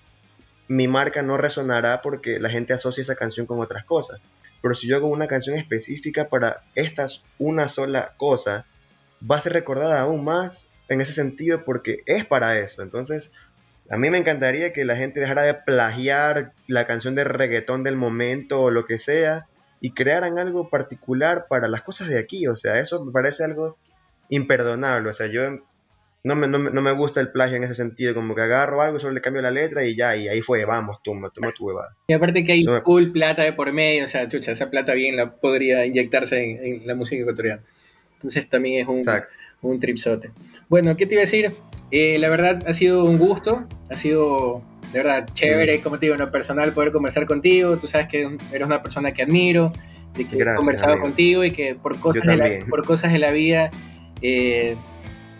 mi marca no resonará porque la gente asocia esa canción con otras cosas. Pero si yo hago una canción específica para esta una sola cosa, va a ser recordada aún más en ese sentido porque es para eso. Entonces, a mí me encantaría que la gente dejara de plagiar la canción de reggaetón del momento o lo que sea y crearan algo particular para las cosas de aquí. O sea, eso me parece algo imperdonable. O sea, yo no me, no, me, gusta el plagio en ese sentido, como que agarro algo, solo le cambio la letra y ya, y ahí fue, vamos, toma, toma tu huevada. Y aparte que hay full plata de por medio, o sea, chucha, esa plata bien la podría inyectarse en, la música ecuatoriana. Entonces también es un, un tripsote. Bueno, ¿qué te iba a decir? Eh, la verdad ha sido un gusto, ha sido de verdad chévere, como te digo, en lo personal poder conversar contigo, tú sabes que eres una persona que admiro, de que he conversado contigo y que por cosas, de la, por cosas de la vida eh,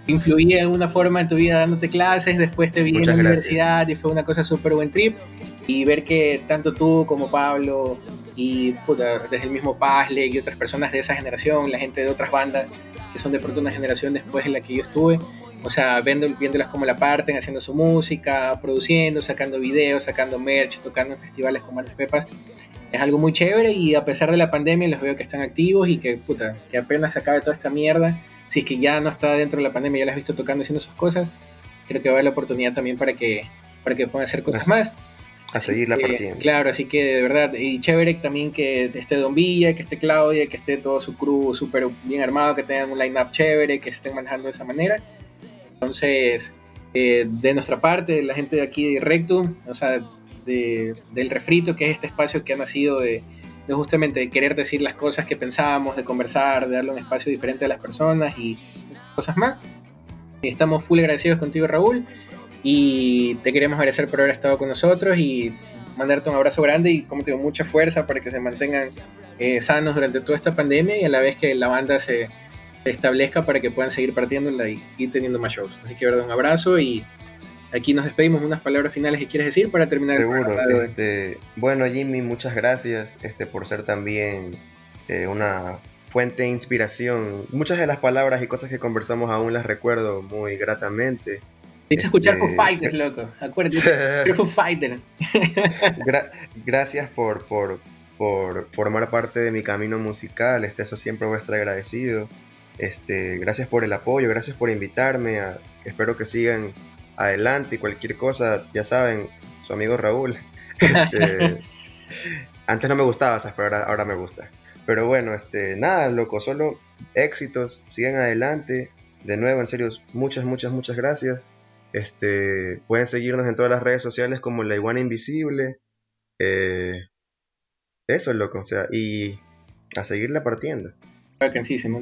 influí de una forma en tu vida dándote clases, después te vi en la universidad y fue una cosa súper buen trip. Y ver que tanto tú como Pablo y desde el mismo Pazle y otras personas de esa generación, la gente de otras bandas que son de pronto una generación después en la que yo estuve, o sea, viendo, viéndolas como la parten, haciendo su música, produciendo, sacando videos, sacando merch, tocando en festivales como Mares Pepas, es algo muy chévere y a pesar de la pandemia los veo que están activos y que, puta, que apenas se acabe toda esta mierda si es que ya no está dentro de la pandemia, ya las has visto tocando haciendo sus cosas, creo que va a haber la oportunidad también para que, para que puedan hacer cosas más. A seguir la partida. Claro, así que de verdad, y chévere también que esté Don Villa, que esté Claudia, que esté todo su crew súper bien armado, que tengan un line-up chévere, que se estén manejando de esa manera. Entonces, eh, de nuestra parte, la gente de aquí de Rectum, o sea, de, del refrito, que es este espacio que ha nacido de, de justamente querer decir las cosas que pensábamos, de conversar, de darle un espacio diferente a las personas y cosas más. Estamos full agradecidos contigo, Raúl, y te queremos agradecer por haber estado con nosotros y mandarte un abrazo grande y, como te digo, mucha fuerza para que se mantengan eh, sanos durante toda esta pandemia y a la vez que la banda se, establezca para que puedan seguir partiéndola y, y teniendo más shows. Así que, verdad, un abrazo y aquí nos despedimos. Unas palabras finales que quieres decir para terminar Seguro, el este, Bueno, Jimmy, muchas gracias este, por ser también eh, una fuente de inspiración. Muchas de las palabras y cosas que conversamos aún las recuerdo muy gratamente. Dice escuchar Foo este, Fighters, loco. Acuérdate, Foo Fighters. gracias por, por, por, formar parte de mi camino musical. Este, eso siempre voy a estar agradecido. Este, gracias por el apoyo, gracias por invitarme. A, espero que sigan adelante y cualquier cosa, ya saben, su amigo Raúl. Este, antes no me gustaba, pero ahora, me gusta. Pero bueno, este, nada, loco, solo éxitos, sigan adelante. De nuevo, en serio, muchas, muchas, muchas gracias. Este, pueden seguirnos en todas las redes sociales como La Iguana Invisible. Eh, eso es loco, o sea, y a seguirla partiendo.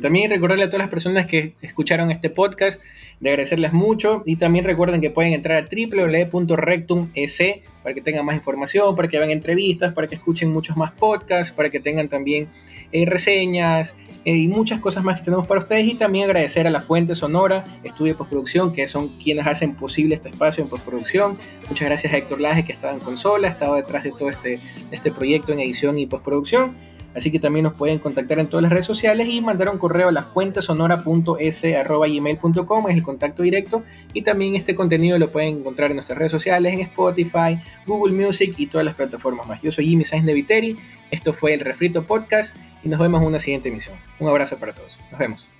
También recordarle a todas las personas que escucharon este podcast de agradecerles mucho y también recuerden que pueden entrar a www.rectum.es para que tengan más información, para que vean entrevistas, para que escuchen muchos más podcasts, para que tengan también eh, reseñas eh, y muchas cosas más que tenemos para ustedes y también agradecer a la Fuente Sonora, Estudio Postproducción, que son quienes hacen posible este espacio en postproducción. Muchas gracias a Héctor Laje que estaba en consola, estaba detrás de todo este, este proyecto en edición y postproducción. Así que también nos pueden contactar en todas las redes sociales y mandar un correo a lafuentesonora.s.gmail.com, es el contacto directo. Y también este contenido lo pueden encontrar en nuestras redes sociales, en Spotify, Google Music y todas las plataformas más. Yo soy Jimmy Sainz de Viteri, esto fue el Refrito Podcast y nos vemos en una siguiente emisión. Un abrazo para todos. Nos vemos.